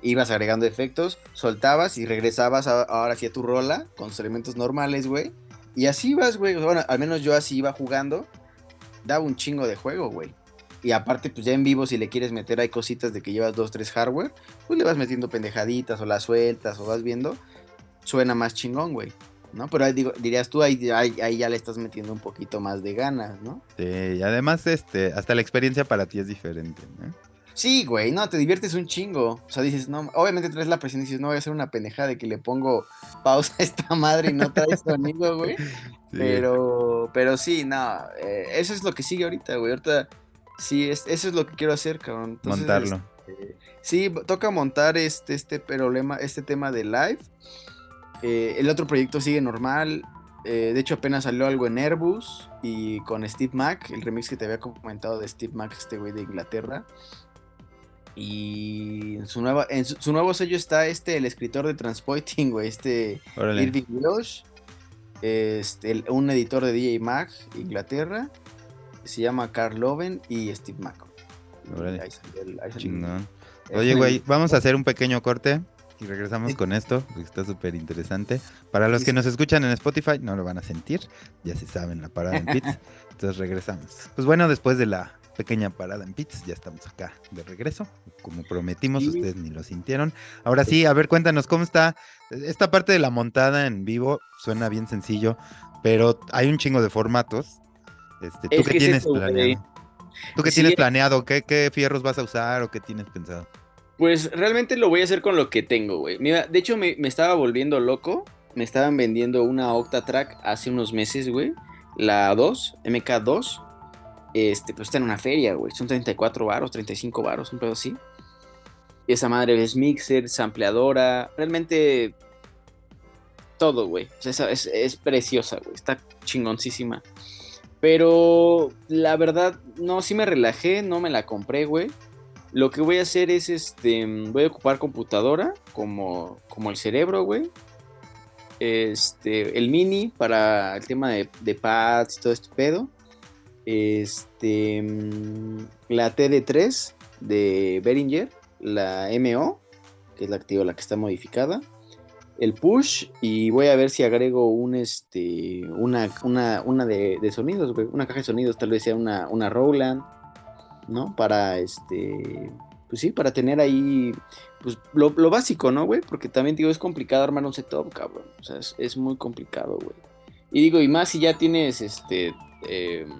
Ibas agregando efectos, soltabas y regresabas ahora sí a tu rola con sus elementos normales, güey. Y así ibas, güey. Bueno, al menos yo así iba jugando. Daba un chingo de juego, güey. Y aparte, pues ya en vivo, si le quieres meter, hay cositas de que llevas dos, tres hardware, pues le vas metiendo pendejaditas o las sueltas o vas viendo. Suena más chingón, güey. ¿No? Pero ahí digo, dirías tú, ahí, ahí, ya le estás metiendo un poquito más de ganas, ¿no? Sí, y además, este, hasta la experiencia para ti es diferente, ¿no? Sí, güey, no, te diviertes un chingo. O sea, dices, no, obviamente traes la presión y dices, no voy a hacer una pendejada de que le pongo pausa a esta madre y no traes sonido, güey. [LAUGHS] Pero, pero sí, no, eh, eso es lo que sigue ahorita, güey. Ahorita, sí, es, eso es lo que quiero hacer, cabrón. Montarlo. Este, sí, toca montar este, este problema, este tema de live. Eh, el otro proyecto sigue normal. Eh, de hecho, apenas salió algo en Airbus y con Steve Mac, el remix que te había comentado de Steve Mac, este güey de Inglaterra. Y en su, nueva, en su, nuevo sello está este, el escritor de Transpoiting, güey, este Irving Welsh, este, un editor de DJ Mac, Inglaterra. Se llama Carl Loven y Steve Mac. Oye, güey, vamos a hacer un pequeño corte y regresamos con esto, que está súper interesante. Para los que nos escuchan en Spotify, no lo van a sentir, ya se saben la parada en Pits. [LAUGHS] Entonces regresamos. Pues bueno, después de la pequeña parada en Pits, ya estamos acá de regreso. Como prometimos, ustedes ni lo sintieron. Ahora sí, a ver, cuéntanos cómo está esta parte de la montada en vivo. Suena bien sencillo, pero hay un chingo de formatos. Este, ¿Tú qué tienes planeado? ¿Tú qué tienes planeado? ¿Qué, ¿Qué fierros vas a usar o qué tienes pensado? Pues realmente lo voy a hacer con lo que tengo, güey. Mira, de hecho me, estaba volviendo loco. Me estaban vendiendo una Octatrack hace unos meses, güey. La 2, MK2. Este, pues está en una feria, güey. Son 34 varos, 35 varos, un pedo así. Esa madre es mixer, sampleadora. Realmente todo, güey. O sea, es, es preciosa, güey. Está chingoncísima. Pero la verdad, no, sí me relajé, no me la compré, güey. Lo que voy a hacer es, este, voy a ocupar computadora como, como el cerebro, güey. Este, el mini para el tema de, pads y todo este pedo. Este, la TD3 de Behringer, la MO, que es la activa, la que está modificada. El push y voy a ver si agrego un este una, una, de, sonidos, güey. Una caja de sonidos, tal vez sea una, una Roland ¿no? Para este, pues sí, para tener ahí, pues lo, básico, ¿no, güey? Porque también digo, es complicado armar un setup, cabrón. O sea, es, muy complicado, güey. Y digo, y más si ya tienes, este, em,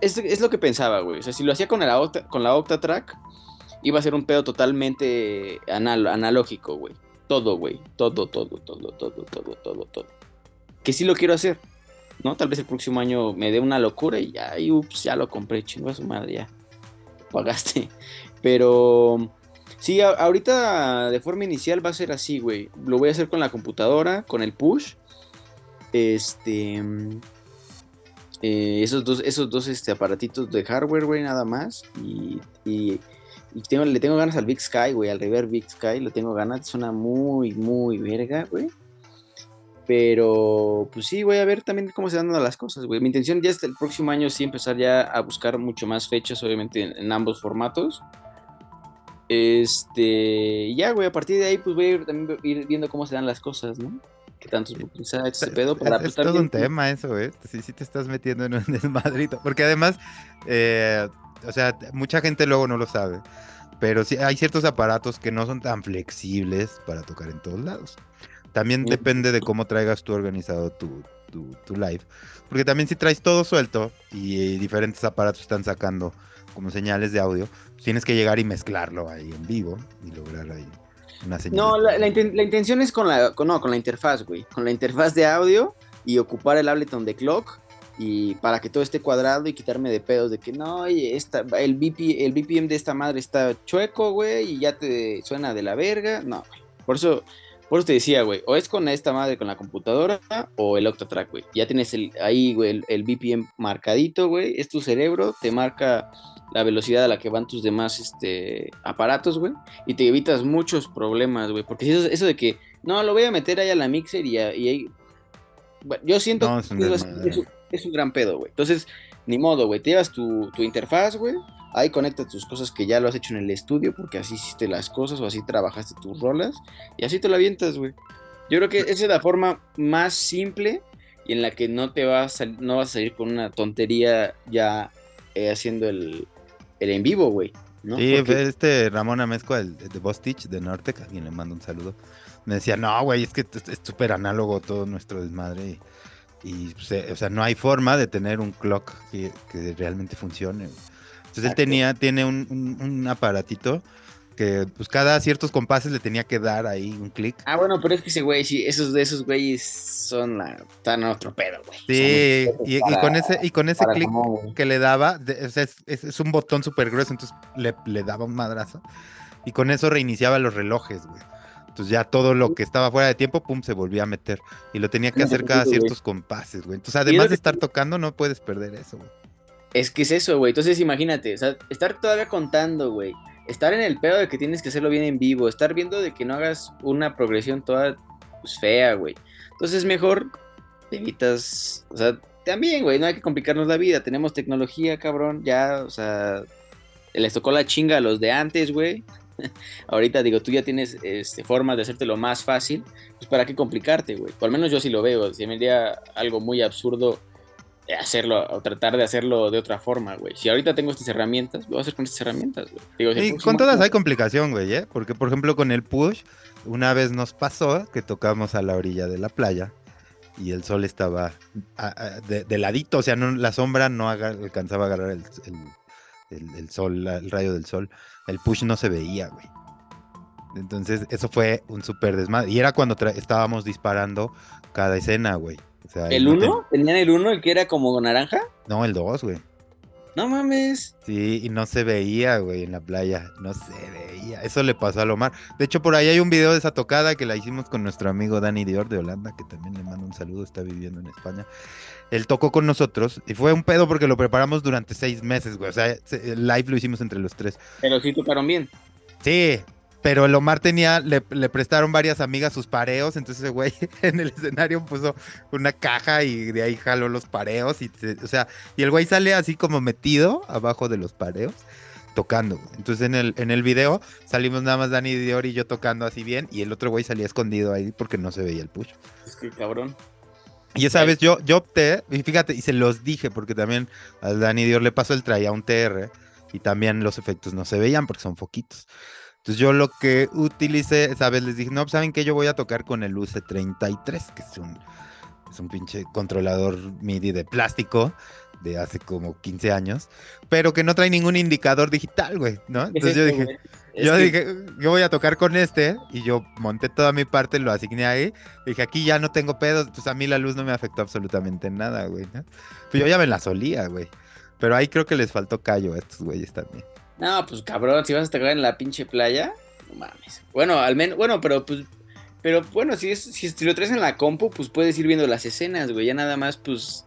es, lo que pensaba, güey. O sea, si lo hacía con la, Octa, con la Octatrack, iba a ser un pedo totalmente analógico, güey. Todo, güey. Todo, todo, todo, todo, todo, todo, todo. Que sí lo quiero hacer, ¿no? Tal vez el próximo año me dé una locura y ya, ups, ya lo compré, chingo a su madre, ya. Pagaste. [LAUGHS] Pero sí, ahorita de forma inicial va a ser así, güey. Lo voy a hacer con la computadora, con el push. Este. Eh, esos dos, esos dos este, aparatitos de hardware, güey, nada más. Y, y, tengo, le tengo ganas al Big Sky, güey, al Reverb Big Sky, le tengo ganas. Suena muy, muy verga, güey. Pero, pues sí, voy a ver también cómo se dan las cosas, güey. Mi intención ya hasta el próximo año sí empezar ya a buscar mucho más fechas, obviamente, en, ambos formatos. Este, ya, güey, a partir de ahí, pues voy a ir, también ir viendo cómo se dan las cosas, ¿no? Que tantos ese pedo para Es, es todo un tema eso, ¿eh? Sí, sí te estás metiendo en un [LAUGHS] desmadrito. Porque además, eh, o sea, mucha gente luego no lo sabe. Pero sí, hay ciertos aparatos que no son tan flexibles para tocar en todos lados. También depende de cómo traigas tú organizado tu, tu, live. Porque también si traes todo suelto y diferentes aparatos están sacando como señales de audio, tienes que llegar y mezclarlo ahí en vivo y lograr ahí una señal. No, la, intención es con la, con, no, con la interfaz, güey. Con la interfaz de audio y ocupar el Ableton de Clock y para que todo esté cuadrado y quitarme de pedos de que no, oye, esta, el, BP, el BPM de esta madre está chueco, güey, y ya te suena de la verga. No, Por eso por eso te decía, güey, o es con esta madre, con la computadora, o el Octatrack, güey. Ya tienes el, ahí, güey, el, BPM marcadito, güey. Es tu cerebro, te marca la velocidad a la que van tus demás este, aparatos, güey. Y te evitas muchos problemas, güey. Porque eso, eso de que, no, lo voy a meter ahí a la mixer y, ahí... Bueno, yo siento que es un, gran pedo, güey. Entonces, ni modo, güey. Te llevas tu, tu interfaz, güey ahí conecta tus cosas que ya lo has hecho en el estudio porque así hiciste las cosas o así trabajaste tus rolas y así te la avientas, güey. Yo creo que esa es la forma más simple y en la que no te vas a, no vas a salir con una tontería ya eh, haciendo el, el, en vivo, güey. Sí, este Ramón Amezco, el, de Bostich de Nortec, a quien le mando un saludo, me decía, no, güey, es que es súper análogo todo nuestro desmadre y, pues, eh, o sea, no hay forma de tener un clock que, que realmente funcione. Entonces él tenía, tiene un, aparatito que pues cada ciertos compases le tenía que dar ahí un clic. Ah, bueno, pero es que ese güey, sí, esos de esos güeyes son la, están a otro pedo, güey. Sí, y, con ese, y con ese clic que le daba, es, un botón súper grueso, entonces le, le, daba un madrazo. Y con eso reiniciaba los relojes, güey. Entonces ya todo lo que estaba fuera de tiempo, pum, se volvía a meter. Y lo tenía que hacer cada ciertos compases, güey. Entonces, además de estar tocando, no puedes perder eso, güey. Es que es eso, güey. Entonces imagínate, o sea, estar todavía contando, güey. Estar en el pedo de que tienes que hacerlo bien en vivo. Estar viendo de que no hagas una progresión toda pues, fea, güey. Entonces mejor te evitas, o sea, también, güey, no hay que complicarnos la vida. Tenemos tecnología, cabrón. Ya, o sea, les tocó la chinga a los de antes, güey. [LAUGHS] Ahorita digo, tú ya tienes este, formas de hacértelo más fácil, pues para qué complicarte, güey. Por lo menos yo sí lo veo. Si me diría algo muy absurdo hacerlo o tratar de hacerlo de otra forma, güey. Si ahorita tengo estas herramientas, lo voy a hacer con estas herramientas, güey. con todas hay complicación, güey, ¿eh? Porque, por ejemplo, con el push, una vez nos pasó que tocamos a la orilla de la playa y el sol estaba de, ladito, o sea, no, la sombra no alcanzaba a agarrar el, sol, el rayo del sol. El push no se veía, güey. Entonces, eso fue un súper desmadre. Y era cuando estábamos disparando cada escena, güey. ¿El 1? ¿Tenían el 1, el que era como naranja? No, el 2, güey. No mames. Sí, y no se veía, güey, en la playa. No se veía. Eso le pasó a Lomar. De hecho, por ahí hay un video de esa tocada que la hicimos con nuestro amigo Dani Dior de Holanda, que también le mando un saludo, está viviendo en España. Él tocó con nosotros y fue un pedo porque lo preparamos durante seis meses, güey. O sea, el live lo hicimos entre los tres. Pero sí tocaron bien. Sí, pero el Omar tenía, le, prestaron varias amigas sus pareos, entonces ese güey [LAUGHS] en el escenario puso una caja y de ahí jaló los pareos. Y o sea, y el güey sale así como metido abajo de los pareos, tocando. Entonces en el, en el video salimos nada más Dani Dior y yo tocando así bien, y el otro güey salía escondido ahí porque no se veía el push. Es que cabrón. Y esa vez yo, yo opté, y fíjate, y se los dije, porque también al Dani Dior le pasó, él traía un TR, y también los efectos no se veían porque son foquitos. Entonces yo lo que utilicé, esa vez les dije, no, pues, ¿saben qué? Yo voy a tocar con el UC33, que es un, es un pinche controlador MIDI de plástico de hace como 15 años, pero que no trae ningún indicador digital, güey, ¿no? Entonces yo dije, yo dije, yo voy a tocar con este y yo monté toda mi parte, lo asigné ahí. Dije, aquí ya no tengo pedos, pues a mí la luz no me afectó absolutamente nada, güey. ¿no? Pues yo ya me la solía, güey. Pero ahí creo que les faltó callo a estos güeyes también. No, pues cabrón, si vas a tocar en la pinche playa, no mames. Bueno, al menos, bueno, pero pues, pero bueno, si, es, si lo traes en la compu, pues puedes ir viendo las escenas, güey. Ya nada más, pues,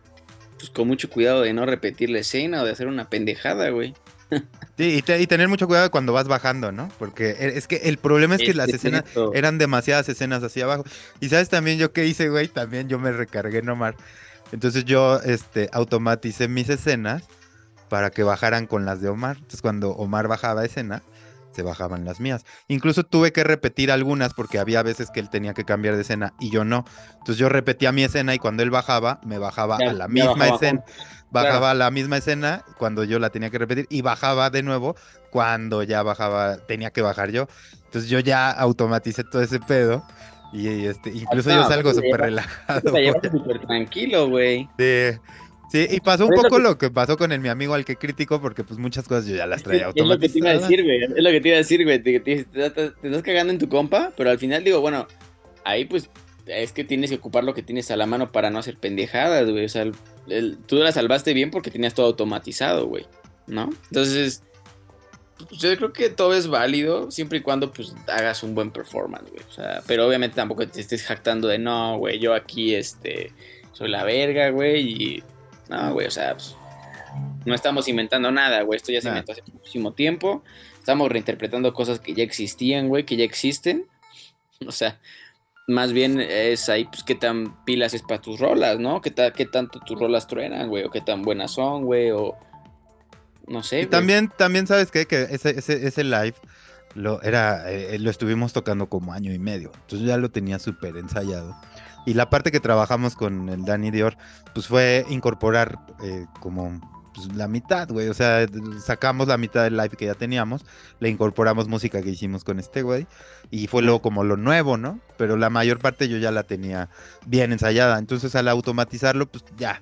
pues con mucho cuidado de no repetir la escena o de hacer una pendejada, güey. Sí, y, tener mucho cuidado cuando vas bajando, ¿no? Porque e, es que el problema es que las escenas eran demasiadas escenas hacia abajo. Y sabes también yo qué hice, güey, también yo me recargué nomás. Entonces yo este, automaticé mis escenas para que bajaran con las de Omar. Entonces cuando Omar bajaba escena, se bajaban las mías. Incluso tuve que repetir algunas porque había veces que él tenía que cambiar de escena y yo no. Entonces yo repetía mi escena y cuando él bajaba, me bajaba a la misma escena. Bajaba a la misma escena cuando yo la tenía que repetir y bajaba de nuevo cuando ya bajaba, tenía que bajar yo. Entonces yo ya automaticé todo ese pedo. Y este, incluso yo salgo súper relajado. Te súper tranquilo, güey. Sí. Sí, y pasó un poco lo que... pasó con el, mi amigo al que crítico, porque pues muchas cosas yo ya las traía automatizadas. Es lo que te iba a decir, güey. Es lo que te iba a decir, güey. Te, estás cagando en tu compa, pero al final digo, bueno, ahí pues es que tienes que ocupar lo que tienes a la mano para no hacer pendejadas, güey. O sea, tú la salvaste bien porque tenías todo automatizado, güey. ¿No? Entonces, yo creo que todo es válido siempre y cuando pues hagas un buen performance, güey. O sea, pero obviamente tampoco te estés jactando de no, güey, yo aquí este soy la verga, güey, y no, güey, o sea, pues, no estamos inventando nada, güey. Esto ya se inventó hace muchísimo tiempo. Estamos reinterpretando cosas que ya existían, güey, que ya existen. [LAUGHS] O sea, más bien es ahí, pues, qué tan pilas es para tus rolas, ¿no? ¿Qué, qué tanto tus rolas truenan, güey? O qué tan buenas son, güey, o... No sé, También, también, ¿sabes qué? Que ese, ese, ese live lo, era, eh, lo estuvimos tocando como año y medio. Entonces ya lo tenía súper ensayado. Y la parte que trabajamos con el Danny Dior, pues fue incorporar eh, como pues, la mitad, güey. O sea, sacamos la mitad del live que ya teníamos, le incorporamos música que hicimos con este güey. Y fue luego como lo nuevo, ¿no? Pero la mayor parte yo ya la tenía bien ensayada. Entonces al automatizarlo, pues ya,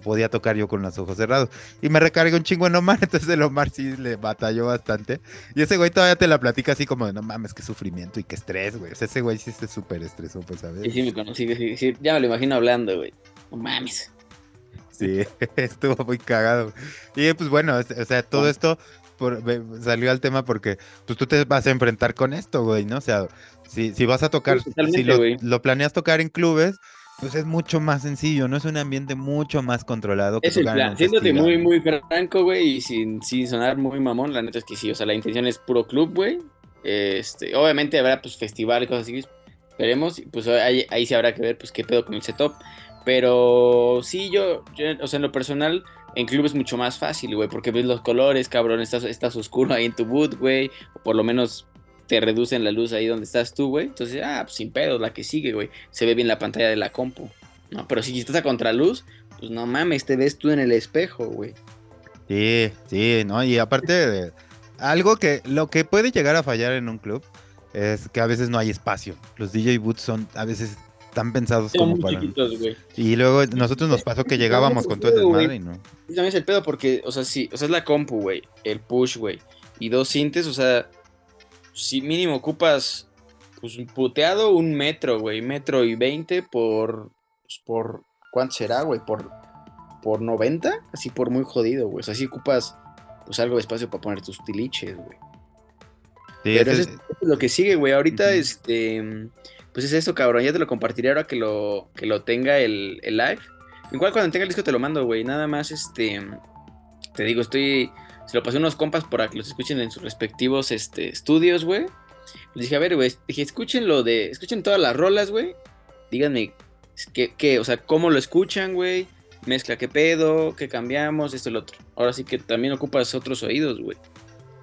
podía tocar yo con los ojos cerrados. Y me recargué un chingo en Omar, [LAUGHS] entonces el Omar sí le batalló bastante. Y ese güey todavía te la platica así como de, no mames, qué sufrimiento y qué estrés, güey. O sea, ese güey sí está súper estresado, pues, ¿sabes? Sí, sí, me conocí, sí, sí, ya me lo imagino hablando, güey. No mames. Sí, [LAUGHS] estuvo muy cagado. Y pues bueno, o sea, todo esto salió al tema porque pues tú te vas a enfrentar con esto, güey, ¿no? O sea, si, si vas a tocar, si lo, lo planeas tocar en clubes, pues es mucho más sencillo, ¿no? Es un ambiente mucho más controlado. Que es el plan, siéndote muy, muy franco, güey, y sin, sin sonar muy mamón, la neta es que sí, o sea, la intención es puro club, güey. Este, obviamente habrá pues festival y cosas así, esperemos, pues ahí, ahí sí habrá que ver pues qué pedo con el setup. Pero sí, yo, o sea, en lo personal, en club es mucho más fácil, güey, porque ves los colores, cabrón, estás, estás oscuro ahí en tu boot, güey, o por lo menos te reducen la luz ahí donde estás tú, güey. Entonces, ah, pues sin pedos, la que sigue, güey. Se ve bien la pantalla de la compu. No, pero si estás a contraluz, pues no mames, te ves tú en el espejo, güey. Sí, sí, ¿no? Y aparte de algo que lo que puede llegar a fallar en un club es que a veces no hay espacio. Los DJ boots son a veces tan pensados como para. Y luego nosotros nos pasó que llegábamos con todo el desmadre y no. También es el pedo porque, o sea, sí, o sea, es la compu, güey, el push, güey, y dos cintes, o sea, si mínimo ocupas, pues un puteado un metro, güey, metro y veinte por, pues, por, ¿cuánto será, güey? Por, por 90, así por muy jodido, güey. O sea, así ocupas, pues algo de espacio para poner tus tiliches, güey. Pero eso es, lo que sigue, güey. Ahorita, este, pues es eso, cabrón. Ya te lo compartiré ahora que lo, que lo tenga el, el live. Igual cuando tenga el disco te lo mando, güey. Nada más, este, te digo, estoy se lo pasé a unos compas para que los escuchen en sus respectivos este, estudios, güey. Les dije, a ver, güey, dije, escuchen lo de, escuchen todas las rolas, güey. Díganme, ¿qué, qué, o sea, cómo lo escuchan, güey? Mezcla, qué pedo, qué cambiamos, esto y lo otro. Ahora sí que también ocupas otros oídos, güey.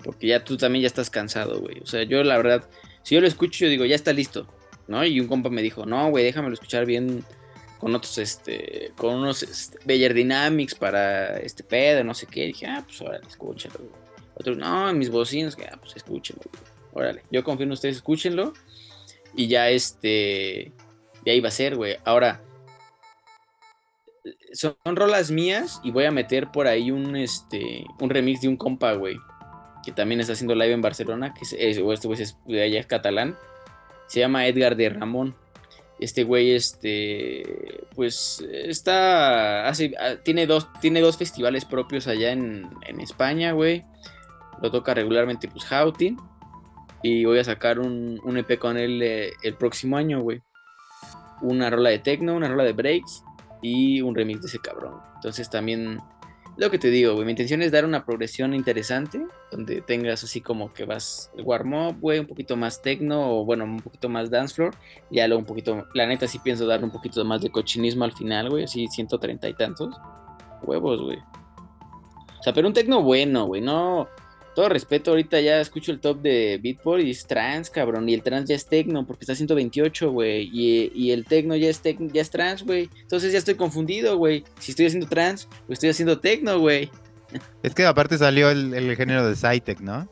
Porque ya tú también ya estás cansado, güey. O sea, yo la verdad, si yo lo escucho, yo digo, ya está listo, ¿no? Y un compa me dijo, no, güey, déjamelo escuchar bien con otros, este, con unos este, Beyer Dynamics para este pedo, no sé qué. dije, ah, pues órale, escúchalo. Otros, no, mis bocinos, que, ah, pues escúchenlo. Órale, yo confío en ustedes, escúchenlo. Y ya, este, de ahí va a ser, güey. Ahora, son, rolas mías y voy a meter por ahí un, este, un remix de un compa, güey. Que también está haciendo live en Barcelona, que es, o este güey es de allá es catalán. Se llama Edgar de Ramón. Este güey, este, pues está, hace, ah, tiene dos, tiene dos festivales propios allá en, España, güey. lo toca regularmente pues Houghton. Y voy a sacar un, un EP con él eh, el próximo año, güey. Una rola de techno, una rola de breaks y un remix de ese cabrón. Entonces también lo que te digo, güey, mi intención es dar una progresión interesante, donde tengas así como que vas el warm-up, güey, un poquito más techno o bueno, un poquito más dance floor, ya luego un poquito, la neta sí pienso dar un poquito más de cochinismo al final, güey, así 130 y tantos huevos, güey. O sea, pero un techno bueno, güey, no, todo respeto, ahorita ya escucho el top de Beatport y es trans, cabrón. Y el trans ya es techno porque está 128, güey. Y, el techno ya es, ya es trans, güey. Entonces ya estoy confundido, güey. Si estoy haciendo trans o estoy haciendo techno, güey. [LAUGHS] Es que aparte salió el, género de Psytech, ¿no?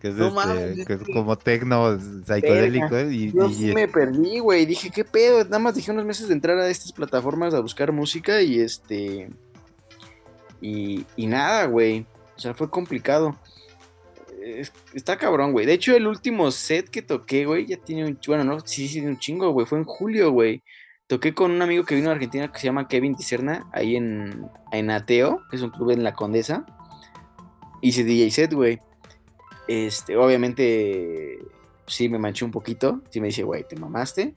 Que es, este, como techno psicodélico. Y, Yo sí me perdí, güey. Dije, ¿qué pedo? Nada más dije unos meses de entrar a estas plataformas a buscar música y este. Y, y nada, güey. O sea, fue complicado está cabrón, güey. De hecho, el último set que toqué, güey, ya tiene un. Bueno, no, sí, sí, un chingo, güey. Fue en julio, güey. Toqué con un amigo que vino a Argentina que se llama Kevin Ticerna, ahí en, en Ateo, que es un club en la Condesa. Hice DJ set, güey. Este, obviamente, sí me manché un poquito. Sí me dice, güey, te mamaste.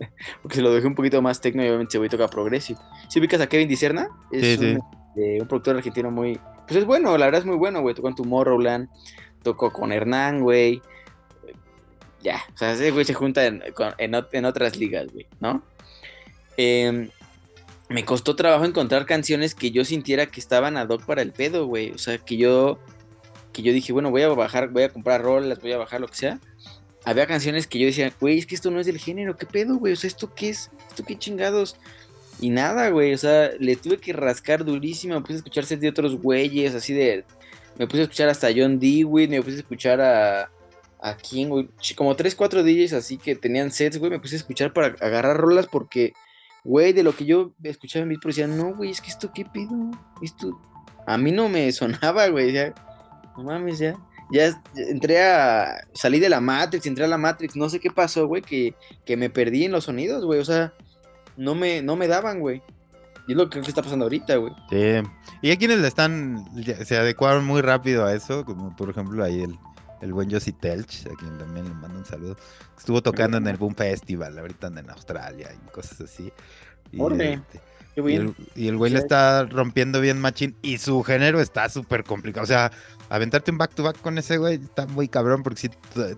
[LAUGHS] Porque se lo dejé un poquito más tecno y obviamente se voy a tocar progressive. ¿Sí ubicas a Kevin Ticerna? Es sí, un, eh, un, productor argentino muy. Pues es bueno, la verdad es muy bueno, güey. Tocó en Tomorrowland tocó con Hernán, güey. Ya, o sea, ese güey se junta en, otras ligas, güey, ¿no? Em, me costó trabajo encontrar canciones que yo sintiera que estaban ad hoc para el pedo, güey. O sea, que yo, que yo dije, bueno, voy a bajar, voy a comprar rolas, voy a bajar lo que sea. Había canciones que yo decía, güey, es que esto no es del género, ¿qué pedo, güey? O sea, ¿esto qué es? ¿Esto qué chingados? Y nada, güey, o sea, le tuve que rascar durísimo, me puse a escucharse de otros güeyes, así de, me puse a escuchar hasta John Dewey, me puse a escuchar a. ¿A quién, güey? Como 3, 4 DJs así que tenían sets, güey. Me puse a escuchar para agarrar rolas porque, güey, de lo que yo escuchaba en mi decía, no, güey, es que esto qué pido. Esto. A mí no me [LAUGHS] sonaba, güey. Ya, no mames, ya. Ya entré a. Salí de la Matrix, entré a la Matrix. No sé qué pasó, güey, que, que me perdí en los sonidos, güey. O sea, no me, no me daban, güey. Y es lo que está pasando ahorita, güey. Sí. Y hay quienes le están, se adecuaron muy rápido a eso, como por ejemplo ahí el, el buen Josie Telch, a quien también le mando un saludo. Estuvo tocando en el Boom Festival, ahorita en Australia y cosas así. Y, este, y, el, güey le está rompiendo bien machín y su género está súper complicado. O sea, aventarte un back to back con ese güey está muy cabrón porque si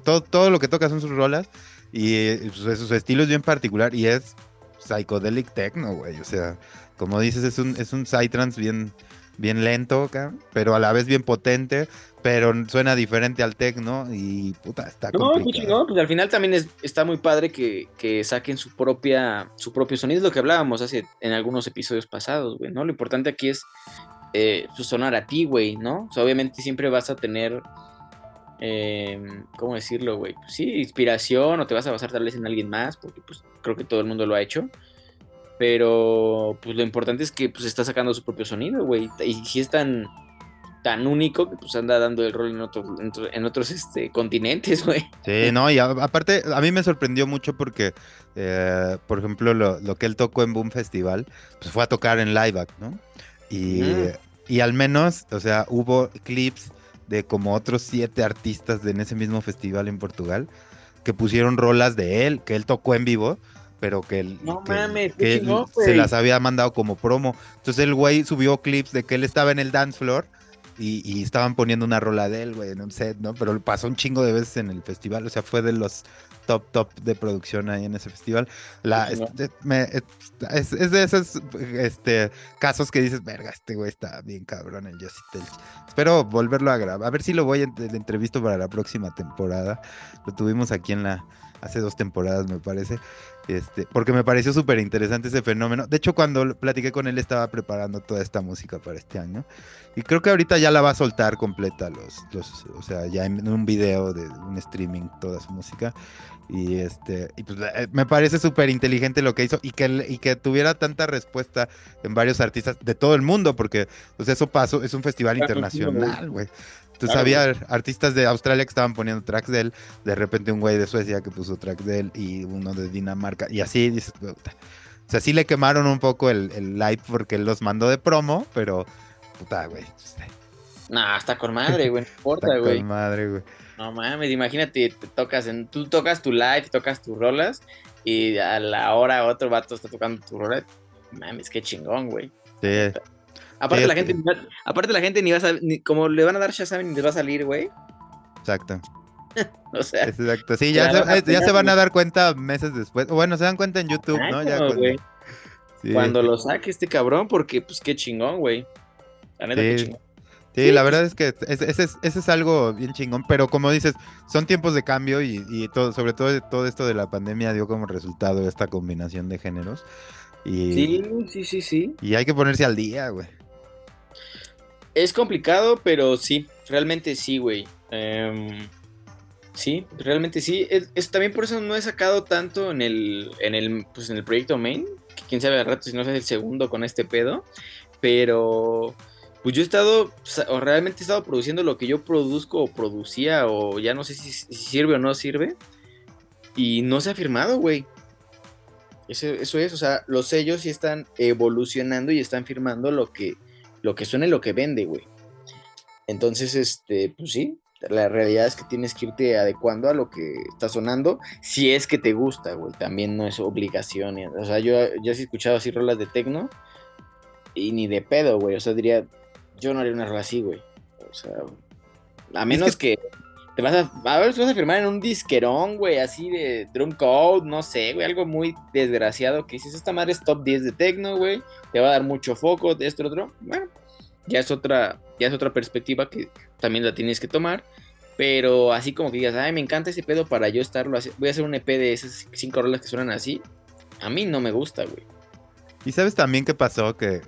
todo, todo lo que toca son sus rolas y pues, su, estilo es bien particular y es psychedelic techno, güey. O sea, como dices, es un, es un psytrance bien, bien lento, pero a la vez bien potente, pero suena diferente al techno y puta, está no, no, pues al final también es, está muy padre que, que, saquen su propia su propio sonido, es lo que hablábamos hace en algunos episodios pasados, güey, ¿no? Lo importante aquí es eh, pues, sonar a ti, güey, ¿no? O sea, obviamente siempre vas a tener eh, ¿cómo decirlo, güey? Pues sí, inspiración o te vas a basar tal vez en alguien más, porque pues creo que todo el mundo lo ha hecho. Pero pues lo importante es que pues está sacando su propio sonido, güey. Y si es tan, tan único que pues anda dando el rol en otros, en, otros este, continentes, [LAUGHS] güey. Sí, no, y aparte a mí me sorprendió mucho porque, eh, por ejemplo, lo, que él tocó en Boom Festival, pues fue a tocar en Live ¿no? Y, y al menos, o sea, hubo clips de como otros siete artistas de, en ese mismo festival en Portugal que pusieron rolas de él, que él tocó en vivo pero que, él, se las había mandado como promo. Entonces el güey subió clips de que él estaba en el dance floor y, estaban poniendo una rola de él, güey, en un set, ¿no? Pero pasó un chingo de veces en el festival, o sea, fue de los top, top de producción ahí en ese festival. La, este, es, de esos este, casos que dices, verga, este güey está bien cabrón, el Jesse Espero volverlo a grabar, a ver si lo voy a entrevisto para la próxima temporada. Lo tuvimos aquí en la, hace dos temporadas, me parece. Este, porque me pareció súper interesante ese fenómeno. De hecho, cuando platiqué con él, estaba preparando toda esta música para este año. Y creo que ahorita ya la va a soltar completa, los, los, o sea, ya en un video de un streaming, toda su música. Y este, y pues eh, me parece súper inteligente lo que hizo y que, y que tuviera tanta respuesta en varios artistas de todo el mundo, porque pues eso pasó, es un festival internacional, güey. Entonces había artistas de Australia que estaban poniendo tracks de él, de repente un güey de Suecia que puso tracks de él y uno de Dinamarca, y así dices, o sea, sí le quemaron un poco el, el live porque él los mandó de promo, pero puta, güey. No, está con madre, güey. No [LAUGHS] importa, Está güey. con madre, güey. No mames, imagínate, te tocas en, tú tocas tu live, tocas tus rolas y a la hora otro vato está tocando tu rola. Mames, qué chingón, güey. Sí. Aparte Sí, la gente, aparte la gente ni va a sab- ni como le van a dar Shazam ni les va a salir, güey. Exacto. [LAUGHS] O sea, Exacto. Sí, Ya se, eh, van a güey. dar cuenta meses después. Bueno, se dan cuenta en YouTube, ¿no? Ya cuando- sí. Cuando lo saque este cabrón, porque pues qué chingón, güey. La neta, qué Sí. chingón. Sí, Sí, la pues- verdad es que ese, ese es, ese es algo bien chingón, pero como dices, son tiempos de cambio y, y todo, sobre todo todo esto de la pandemia dio como resultado esta combinación de géneros y, Sí, sí, sí, sí. y hay que ponerse al día, güey. Es complicado, pero sí, realmente sí, güey. Em, sí, realmente sí. Es, es- también por eso no he sacado tanto en el, en el, pues en el proyecto main. Que quién sabe al rato si no es el segundo con este pedo. Pero pues yo he estado, o realmente he estado produciendo lo que yo produzco o producía, o ya no sé si, si sirve o no sirve. Y no se ha firmado, güey. Eso, eso es, o sea, los sellos sí están evolucionando y están firmando lo que, lo que suena y lo que vende, güey. Entonces, este, pues sí, la realidad es que tienes que irte adecuando a lo que está sonando, si es que te gusta, güey. También no es obligación. O sea, yo ya he escuchado así rolas de tecno y ni de pedo, güey. O sea, diría, yo no haría una rola así, güey. O sea, a menos que te vas a, a ver, te vas a firmar en un disquerón, güey, así de drum code, no sé, güey, algo muy desgraciado que dices, esta madre es top 10 de tecno, güey, te va a dar mucho foco, de esto, otro. Bueno, ya es otra, ya es otra perspectiva que también la tienes que tomar. Pero así como que digas, ay, me encanta ese pedo para yo estarlo haci- Voy a hacer un EP de esas cinco rolas que suenan así. A mí no me gusta, güey. Y sabes también qué pasó que,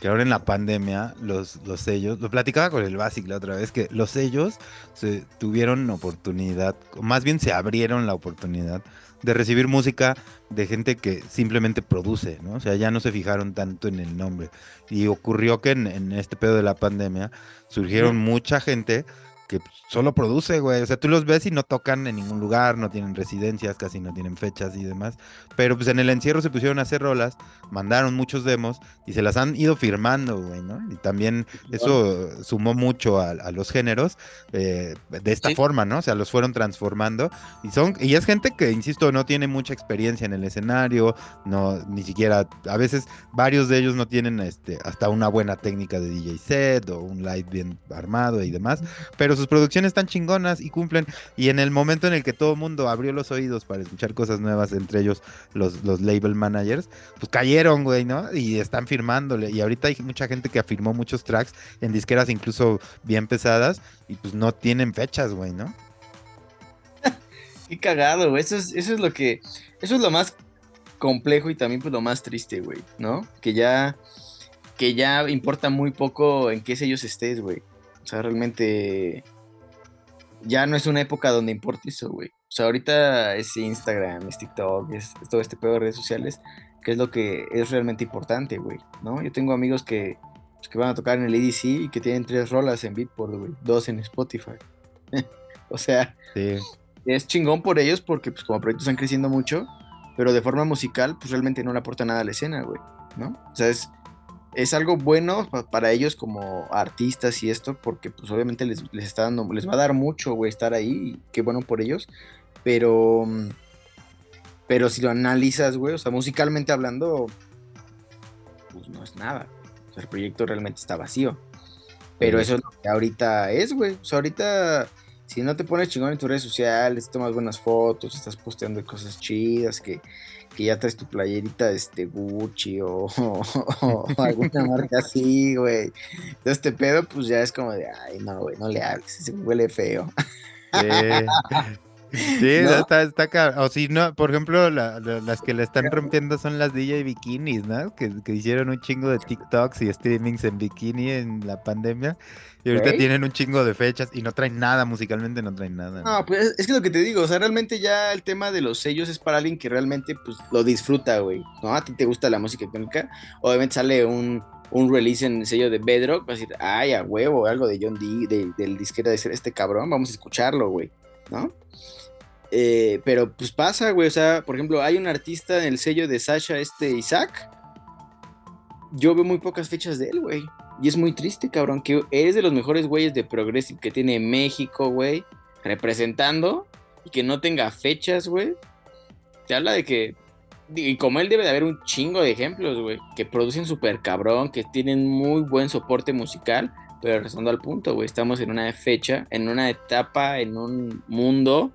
que ahora en la pandemia los, los sellos, lo platicaba con el Basic la otra vez, que los sellos se tuvieron oportunidad, más bien se abrieron la oportunidad de recibir música de gente que simplemente produce, ¿no? O sea, ya no se fijaron tanto en el nombre. Y ocurrió que en, en este pedo de la pandemia surgieron mucha gente que solo produce, güey. O sea, tú los ves y no tocan en ningún lugar, no tienen residencias, casi no tienen fechas y demás. Pero pues en el encierro se pusieron a hacer rolas, mandaron muchos demos y se las han ido firmando, güey, ¿no? Y también eso sumó mucho a, a los géneros eh, de esta Sí. forma, ¿no? O sea, los fueron transformando y son y es gente que, insisto, no tiene mucha experiencia en el escenario, no ni siquiera a veces varios de ellos no tienen este hasta una buena técnica de DJ set o un live bien armado y demás, pero sus producciones están chingonas y cumplen y en el momento en el que todo el mundo abrió los oídos para escuchar cosas nuevas, entre ellos los, los label managers, pues cayeron, güey, ¿no? Y están firmándole. Y ahorita hay mucha gente que afirmó muchos tracks en disqueras incluso bien pesadas y pues no tienen fechas, güey, ¿no? [LAUGHS] Qué cagado, güey. Eso es, eso es lo que. Eso es lo más complejo y también pues lo más triste, güey, ¿no? Que ya. Que ya importa muy poco en qué sellos estés, güey. O sea, realmente. Ya no es una época donde importa eso, güey. O sea, ahorita es Instagram, es TikTok, es, es todo este pedo de redes sociales, que es lo que es realmente importante, güey, ¿no? Yo tengo amigos que, pues, que van a tocar en el EDC y que tienen tres rolas en Beatport, güey, dos en Spotify. [LAUGHS] o sea, Sí. es chingón por ellos porque pues como proyectos están creciendo mucho, pero de forma musical pues realmente no le aporta nada a la escena, güey, ¿no? O sea, es, es algo bueno pa- para ellos como artistas y esto porque pues obviamente les, les está dando, les va a dar mucho, güey, estar ahí y qué bueno por ellos, pero mm, pero si lo analizas, güey, o sea, musicalmente hablando pues no es nada. O sea, el proyecto realmente está vacío. Pero Sí. eso es lo que ahorita es, güey. O sea, ahorita si no te pones chingón en tus redes sociales, tomas buenas fotos, estás posteando cosas chidas, que, que ya traes tu playerita este Gucci [LAUGHS] o, alguna marca así, güey. Entonces este pedo, pues ya es como de, ay, no, güey, no le hables, se huele feo. Sí, [LAUGHS] ¿No? está, está cab- O si no, por ejemplo, la- la- las que le están rompiendo son las DJ bikinis, ¿no? Que, que hicieron un chingo de TikToks y streamings en bikini en la pandemia. Y ahorita tienen un chingo de fechas y no traen nada, musicalmente no traen nada. No, pues es que lo que te digo, o sea, realmente ya el tema de los sellos es para alguien que realmente pues lo disfruta, güey, ¿no? A ti te gusta la música electrónica, obviamente sale un, un release en el sello de Bedrock, vas a decir, ay, a huevo, algo de John D, de- del disquera de ser este cabrón, vamos a escucharlo, güey, ¿no? Eh, pero pues pasa, güey, o sea, por ejemplo, hay un artista en el sello de Sasha, este Isaac, yo veo muy pocas fechas de él, güey. Y es muy triste, cabrón, que eres de los mejores güeyes de Progressive que tiene México, güey, representando y que no tenga fechas, güey. Te habla de que, y como él debe de haber un chingo de ejemplos, güey, que producen súper cabrón, que tienen muy buen soporte musical, pero regresando al punto, güey, estamos en una fecha, en una etapa, en un mundo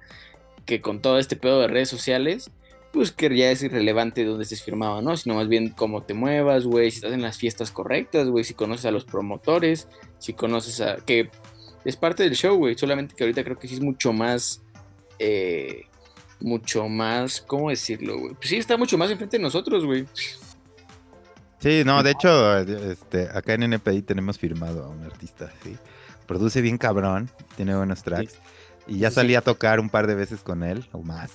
que con todo este pedo de redes sociales, pues que ya es irrelevante dónde estés firmado, ¿no? Sino más bien cómo te muevas, güey, si estás en las fiestas correctas, güey, si conoces a los promotores, si conoces a... que es parte del show, güey, solamente que ahorita creo que sí es mucho más... Eh, mucho más, ¿cómo decirlo, güey? Pues sí, está mucho más enfrente de nosotros, güey. Sí, no, de hecho, este, acá en NPI tenemos firmado a un artista, sí. Produce bien cabrón, tiene buenos tracks. Y ya salí a tocar un par de veces con él, o más.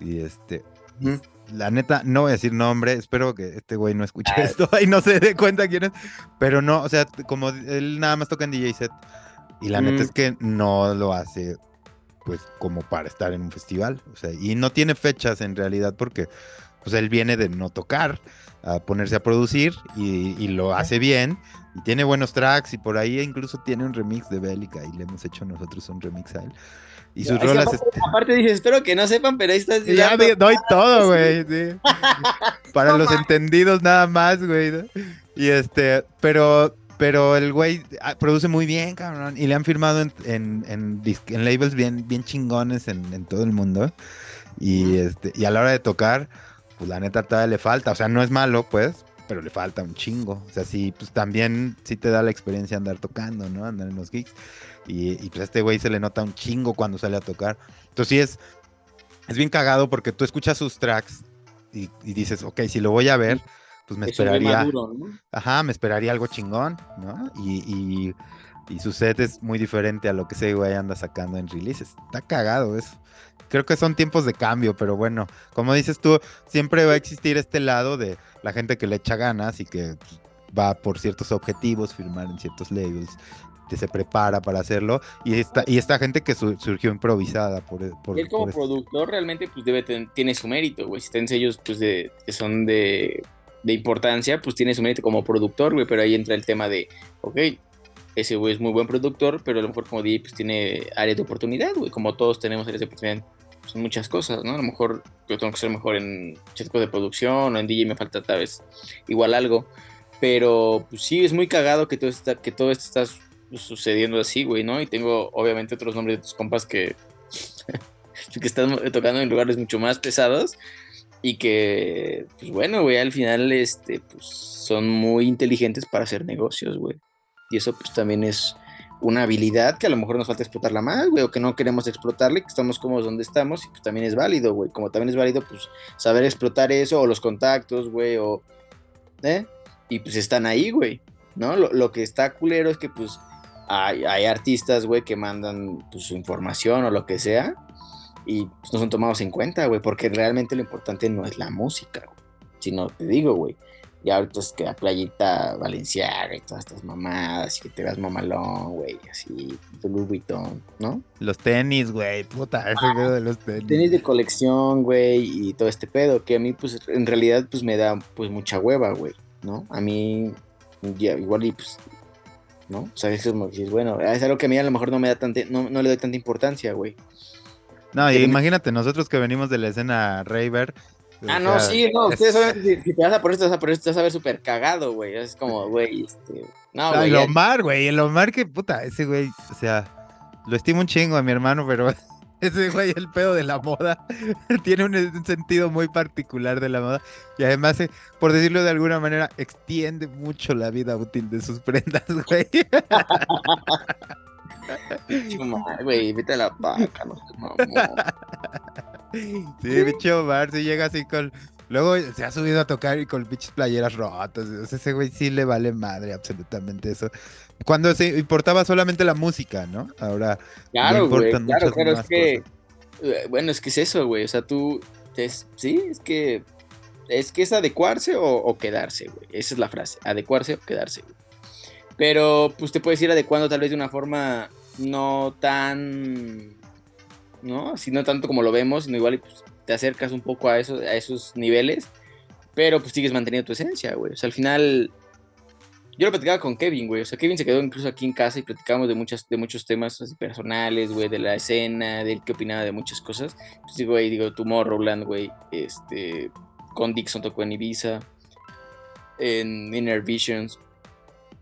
Y este, la neta, no voy a decir nombre, espero que este güey no escuche ah. esto [LAUGHS] y no se dé cuenta quién es. Pero no, o sea, como él nada más toca en DJ set. Y la neta es que no lo hace, pues, como para estar en un festival. O sea, y no tiene fechas en realidad porque, pues, él viene de no tocar a ponerse a producir y, lo hace bien y tiene buenos tracks y por ahí incluso tiene un remix de Bélica y le hemos hecho nosotros un remix a él. Y sus rolas. Aparte, dices, espero que no sepan, pero ahí estás. Ya doy [LAUGHS] todo, güey. [LAUGHS] Para los entendidos nada más, güey. Y este, pero, pero el güey ah, produce muy bien, cabrón. Y le han firmado en, en, en, labels bien, bien chingones en, en, todo el mundo. Y, este, y a la hora de tocar, pues la neta todavía le falta. O sea, no es malo, pues, pero le falta un chingo. O sea, sí, pues también sí te da la experiencia andar tocando, ¿no? Andar en los gigs. Y, pues a este güey se le nota un chingo cuando sale a tocar. Entonces sí es, es bien cagado porque tú escuchas sus tracks y, dices, ok, si lo voy a ver, pues me esperaría. Ajá, me esperaría algo chingón, ¿no? Y, y, su set es muy diferente a lo que ese güey anda sacando en releases. Está cagado eso. Creo que son tiempos de cambio, pero bueno, como dices tú, siempre va a existir este lado de la gente que le echa ganas y que pues, va por ciertos objetivos, firmar en ciertos labels se prepara para hacerlo y esta, y esta gente que surgió improvisada por, por él como productor realmente pues debe tiene su mérito, güey, si están sellos pues de, que son de, de importancia, pues tiene su mérito como productor, güey, pero ahí entra el tema de, ok, ese güey es muy buen productor, pero a lo mejor como DJ pues tiene áreas de oportunidad, güey, como todos tenemos áreas de oportunidad pues, muchas cosas, ¿no? A lo mejor yo tengo que ser mejor en cierto de producción o en DJ me falta tal vez igual algo, pero pues sí, es muy cagado que todo, está, que todo esto está sucediendo así, güey, ¿no? Y tengo obviamente otros nombres de tus compas que, [LAUGHS] que están tocando en lugares mucho más pesados y que, pues bueno, güey, al final, este, pues son muy inteligentes para hacer negocios, güey. Y eso pues también es una habilidad que a lo mejor nos falta explotarla más, güey, o que no queremos explotarle, que estamos cómodos donde estamos y pues también es válido, güey. Como también es válido, pues saber explotar eso o los contactos, güey, o... ¿Eh? Y pues están ahí, güey, ¿no? Lo, lo que está culero es que pues hay, artistas, güey, que mandan pues, su información o lo que sea y pues, no son tomados en cuenta, güey, porque realmente lo importante no es la música, sino te digo, güey, y ahorita es que la playita valenciaga y todas estas mamadas, y que te veas mamalón, güey, así, tu Vuitton, ¿no? Los tenis, güey, puta, ese pedo de los tenis. Tenis de colección, güey, y todo este pedo, que a mí, pues, en realidad, pues, me da, pues, mucha hueva, güey, ¿no? A mí, ya, igual, y, pues, ¿no? O sea, es como que bueno, es algo que a mí a lo mejor no me da tanta, no, le doy tanta importancia, güey. No, y imagínate, nosotros que venimos de la escena Raver. Ah, no, sí, no, ustedes si, te vas a por esto, vas a por esto, te vas a ver súper cagado, güey. Es como, güey, este. No, güey. El Omar, güey, el Omar que, puta, ese güey, o sea, lo estimo un chingo a mi hermano, pero [LAUGHS] ese güey, el pedo de la moda, [LAUGHS] tiene un, sentido muy particular de la moda. Y además, eh, por decirlo de alguna manera, extiende mucho la vida útil de sus [LAUGHS] prendas, güey. güey, vete a la vaca, no Sí, bicho Omar, si llega así con. Luego se ha subido a tocar y con pinches playeras rotas. O sea, ese güey sí le vale madre absolutamente eso. Cuando se importaba solamente la música, ¿no? Ahora claro, güey, claro, claro, es que eh, bueno, es que es eso, güey, o sea, tú sí, es que es que es adecuarse o, quedarse, güey. Esa es la frase, adecuarse o quedarse, güey. Pero pues te puedes ir adecuando tal vez de una forma no tan ¿no? Si no tanto como lo vemos, sino igual pues, te acercas un poco a esos a esos niveles, pero pues sigues manteniendo tu esencia, güey. O sea, al final yo lo platicaba con Kevin, güey. O sea, Kevin se quedó incluso aquí en casa y platicábamos de, muchas, de muchos temas personales, güey, de la escena, de él qué opinaba de muchas cosas. Pues digo, güey, digo, Tomorrowland, güey, este, con Dixon tocó en Ibiza, en Inner Visions.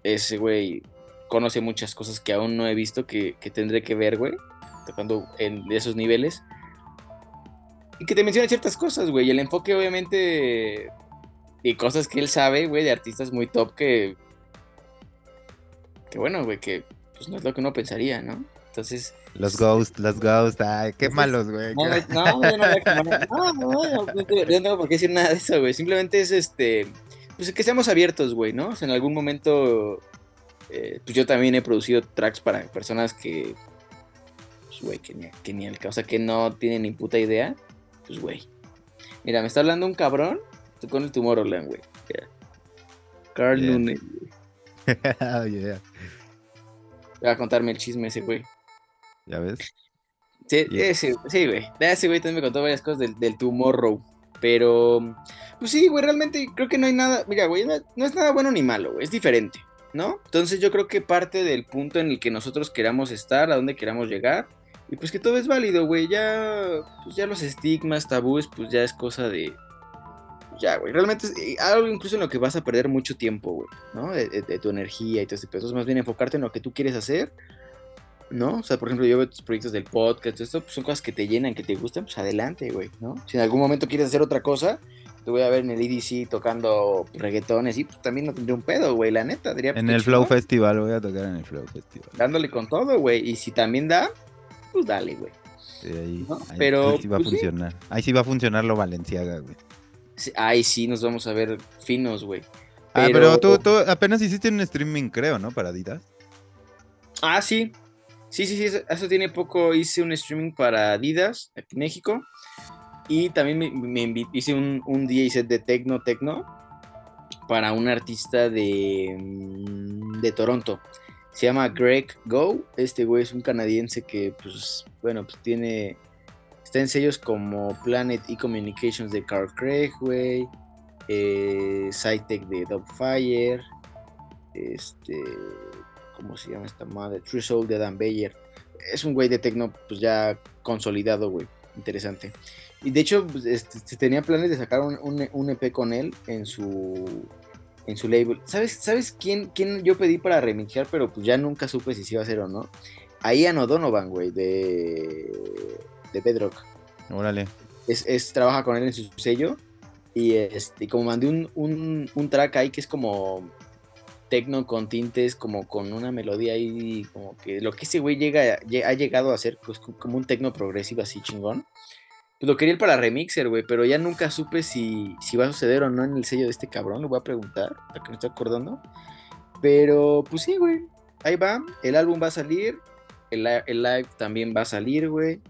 Ese, güey, conoce muchas cosas que aún no he visto que, que tendré que ver, güey, tocando en esos niveles. Y que te menciona ciertas cosas, güey. Y el enfoque, obviamente, y cosas que él sabe, güey, de artistas muy top que que bueno, güey, que pues no es lo que uno pensaría, ¿no? Entonces. Los Ghosts, los Ghosts, ay, qué malos, güey. No, no, no, no, no, no, tengo por qué decir nada de eso, güey. Simplemente es este. Pues que seamos abiertos, güey, ¿no? O sea, en algún momento. Eh, pues yo también he producido tracks para personas que. Pues, güey, que ni, que ni el o sea, que no tienen ni puta idea. Pues, güey. Mira, me está hablando un cabrón con el Tomorrowland, güey. Carl yeah. Güey. oh, yeah. Voy a contarme el chisme ese güey. ¿Ya ves? Sí, ese, sí, güey. Ese güey también me contó varias cosas del, del Tomorrow. Pero, pues sí, güey, realmente creo que no hay nada. Mira, güey, no, no es nada bueno ni malo, güey. Es diferente, ¿no? Entonces yo creo que parte del punto en el que nosotros queramos estar, a donde queramos llegar. Y pues que todo es válido, güey. Ya, pues ya los estigmas, tabúes, pues ya es cosa de, ya, güey. Realmente es eh, algo incluso en lo que vas a perder mucho tiempo, güey, ¿no? De, de, de, tu energía y todo ese pedo. Entonces, más bien enfocarte en lo que tú quieres hacer, ¿no? O sea, por ejemplo, yo veo tus proyectos del podcast, esto pues, son cosas que te llenan, que te gustan, pues adelante, güey, ¿no? Si en algún momento quieres hacer otra cosa, te voy a ver en el EDC tocando reggaetones y pues también no tendría un pedo, güey, la neta. Diría, en el Flow Festival, voy a tocar en el Flow Festival. Dándole con todo, güey. Y si también da, pues dale, güey. Sí, ahí, ¿no? ahí, Pero, ahí sí va pues, a funcionar. Sí. Ahí sí va a funcionar lo Valenciaga, güey. Ay, sí, nos vamos a ver finos, güey. Ah, pero tú, tú, apenas hiciste un streaming, creo, ¿no? Para Adidas. Ah, sí. Sí, sí, sí. Eso tiene poco. Hice un streaming para Adidas, aquí en México. Y también me, me hice un, un, DJ set de Tecno Tecno para un artista de, mm, de Toronto. Se llama Greg Go. Este güey es un canadiense que, pues, bueno, pues tiene Está en sellos como Planet E-Communications de Carl Craig, güey. Eh, Cytec de Dogfire. Este. ¿Cómo se llama esta madre? True Soul de Dan Bayer. Es un güey de tecno, pues ya consolidado, güey. Interesante. Y de hecho, pues, este, tenía planes de sacar un, un, EP con él en su. En su label. ¿Sabes, ¿sabes quién, quién yo pedí para remixear? Pero pues ya nunca supe si se iba a hacer o no. A Ian O'Donovan, güey, de de Bedrock. Órale. Es, es, trabaja con él en su sello. Y, este, y como mandé un, un, un, track ahí que es como tecno con tintes, como con una melodía ahí, como que lo que ese güey llega, ha llegado a hacer, pues como un tecno progresivo así chingón. Pues lo quería ir para remixer, güey, pero ya nunca supe si, si va a suceder o no en el sello de este cabrón. Lo voy a preguntar, a que me estoy acordando. Pero, pues sí, güey. Ahí va. El álbum va a salir. El, el live también va a salir, güey.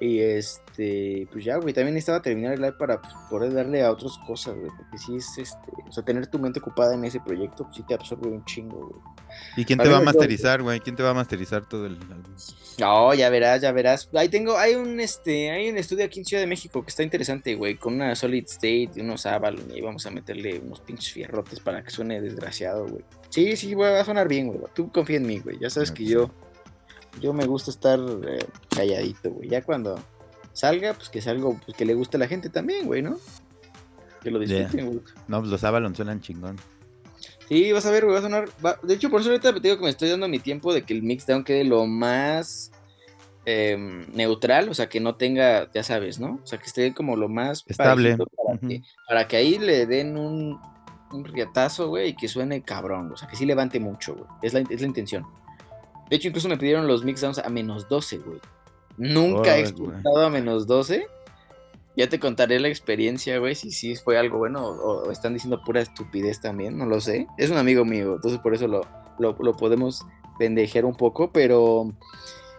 Y este, pues ya, güey, también necesitaba terminar el live para pues, poder darle a otras cosas, güey, porque sí es, este, o sea, tener tu mente ocupada en ese proyecto, pues sí te absorbe un chingo, güey. ¿Y quién te va a masterizar, güey? ¿Quién te va a masterizar todo el álbum? No, ya verás, ya verás. Ahí tengo, hay un, este, hay un estudio aquí en Ciudad de México que está interesante, güey, con una Solid State y unos Avalon, y vamos a meterle unos pinches fierrotes para que suene desgraciado, güey. Sí, sí, güey, va a sonar bien, güey. Tú confía en mí, güey. Ya sabes no, que yo yo me gusta estar eh, calladito, güey. Ya cuando salga, pues que salga, pues que le guste a la gente también, güey, ¿no? Que lo disfruten, güey. Yeah. No, pues los Avalon suenan chingón. Sí, vas a ver, güey, va a sonar. Va... De hecho, por eso ahorita te digo que me estoy dando mi tiempo de que el mixdown quede lo más eh, neutral, o sea, que no tenga, ya sabes, ¿no? O sea, que esté como lo más estable. Para, uh -huh. que, para que ahí le den un, un riatazo, güey, y que suene cabrón, o sea, que sí levante mucho, güey. Es la, es la intención. De hecho, incluso me pidieron los mixdowns a menos 12, güey. Nunca oh, he exportado a menos 12. Ya te contaré la experiencia, güey, si sí fue algo bueno o, o, están diciendo pura estupidez también, no lo sé. Es un amigo mío, entonces por eso lo, lo, lo podemos pendejear un poco, pero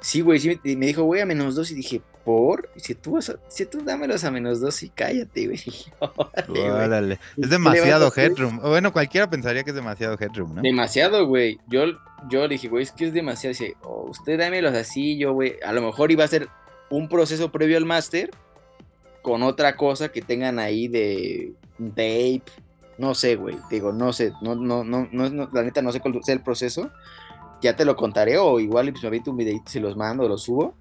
sí, güey, sí me, me dijo, güey, a menos 2 y dije, ¿por? Si tú, si tú dámelos a menos 2 y cállate, güey. [LAUGHS] Órale, Órale. Es demasiado headroom. Bueno, cualquiera pensaría que es demasiado headroom, ¿no? Demasiado, güey. Yo, yo le dije, güey, es que es demasiado. Dice, oh, usted dámelos así, yo, güey. A lo mejor iba a ser un proceso previo al máster con otra cosa que tengan ahí de tape, No sé, güey. Digo, no sé. No, no, no, no, la neta no sé cuál sea el proceso. Ya te lo contaré o igual pues me aviento un videito si los mando o los subo.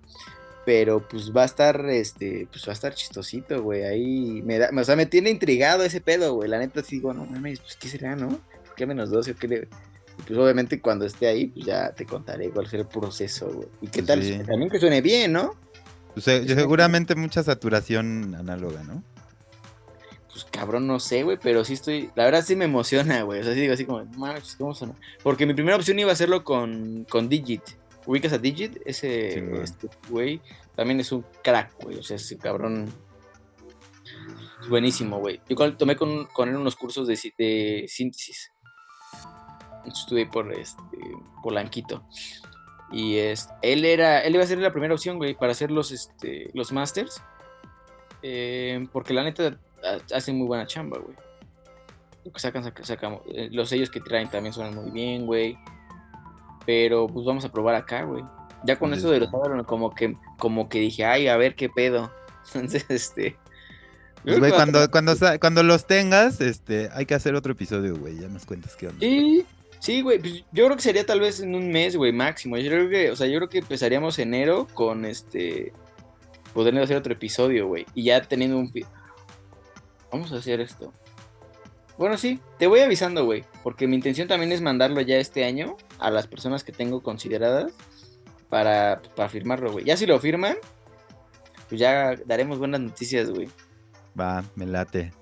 Pero pues va a estar, este, pues va a estar chistosito, güey. Ahí me da, o sea, me tiene intrigado ese pedo, güey. La neta sí digo, no mames, pues qué será, ¿no? ¿Por qué menos 12 o qué le... Pues obviamente cuando esté ahí, pues ya te contaré cuál será el proceso, güey. Y qué tal, también que suene bien, ¿no? Pues, eh, seguramente mucha saturación análoga, ¿no? Pues cabrón, no sé, güey, pero sí estoy. La verdad sí me emociona, güey. O sea, sí digo así como, mames, ¿cómo suena? Porque mi primera opción iba a hacerlo con, con Digit. ¿Ubicas a Digit? Ese este, güey también es un crack, güey. O sea, ese cabrón. Es buenísimo, güey. Yo tomé con, con él unos cursos de, de síntesis. Estuve por este Polanquito. Y es, él era, él iba a ser la primera opción, güey, para hacer los, este, los masters. Eh, porque la neta hace muy buena chamba, güey. Lo que sacan, sacamos. Eh, los sellos que traen también suenan muy bien, güey. Pero pues vamos a probar acá, güey. Ya con eso de los como que, como que dije, ay, a ver qué pedo. [LAUGHS] Entonces, este. Pues, güey, cuando, cuando, cuando los tengas, este, hay que hacer otro episodio, güey. Ya nos cuentas qué onda. Sí, sí, güey. Pues, yo creo que sería tal vez en un mes, güey, máximo. Yo creo que, o sea, yo creo que empezaríamos enero con este. Poder hacer otro episodio, güey. Y ya teniendo un. Vamos a hacer esto. Bueno, sí, te voy avisando, güey. Porque mi intención también es mandarlo ya este año a las personas que tengo consideradas para, para firmarlo, güey. Ya si lo firman, pues ya daremos buenas noticias, güey. Va, me late.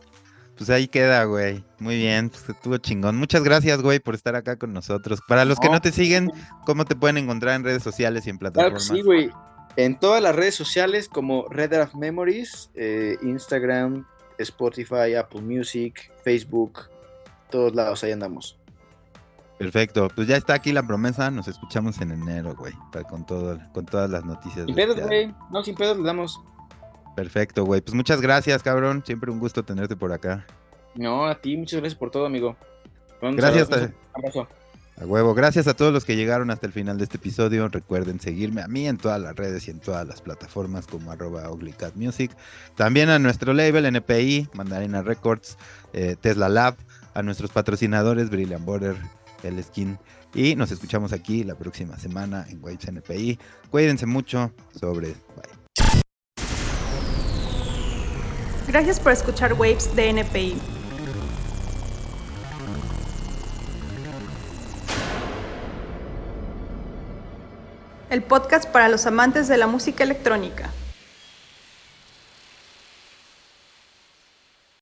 Pues ahí queda, güey. Muy bien, pues estuvo chingón. Muchas gracias, güey, por estar acá con nosotros. Para los que no te siguen, ¿cómo te pueden encontrar en redes sociales y en plataformas? Claro sí, güey. En todas las redes sociales como Red Draft Memories, eh, Instagram, Spotify, Apple Music, Facebook, todos lados, ahí andamos. Perfecto, pues ya está aquí la promesa, nos escuchamos en enero, güey, con todo, con todas las noticias. Sin pedos, este güey, no, sin pedos le damos. Perfecto, güey, pues muchas gracias, cabrón, siempre un gusto tenerte por acá. No, a ti, muchas gracias por todo, amigo. gracias. Un abrazo. A huevo, gracias a todos los que llegaron hasta el final de este episodio. Recuerden seguirme a mí en todas las redes y en todas las plataformas como arroba Music. También a nuestro label NPI, Mandarina Records, eh, Tesla Lab, a nuestros patrocinadores Brilliant Border, El Skin. Y nos escuchamos aquí la próxima semana en Waves NPI. Cuídense mucho. Sobre. Bye. Gracias por escuchar Waves de NPI. el podcast para los amantes de la música electrónica.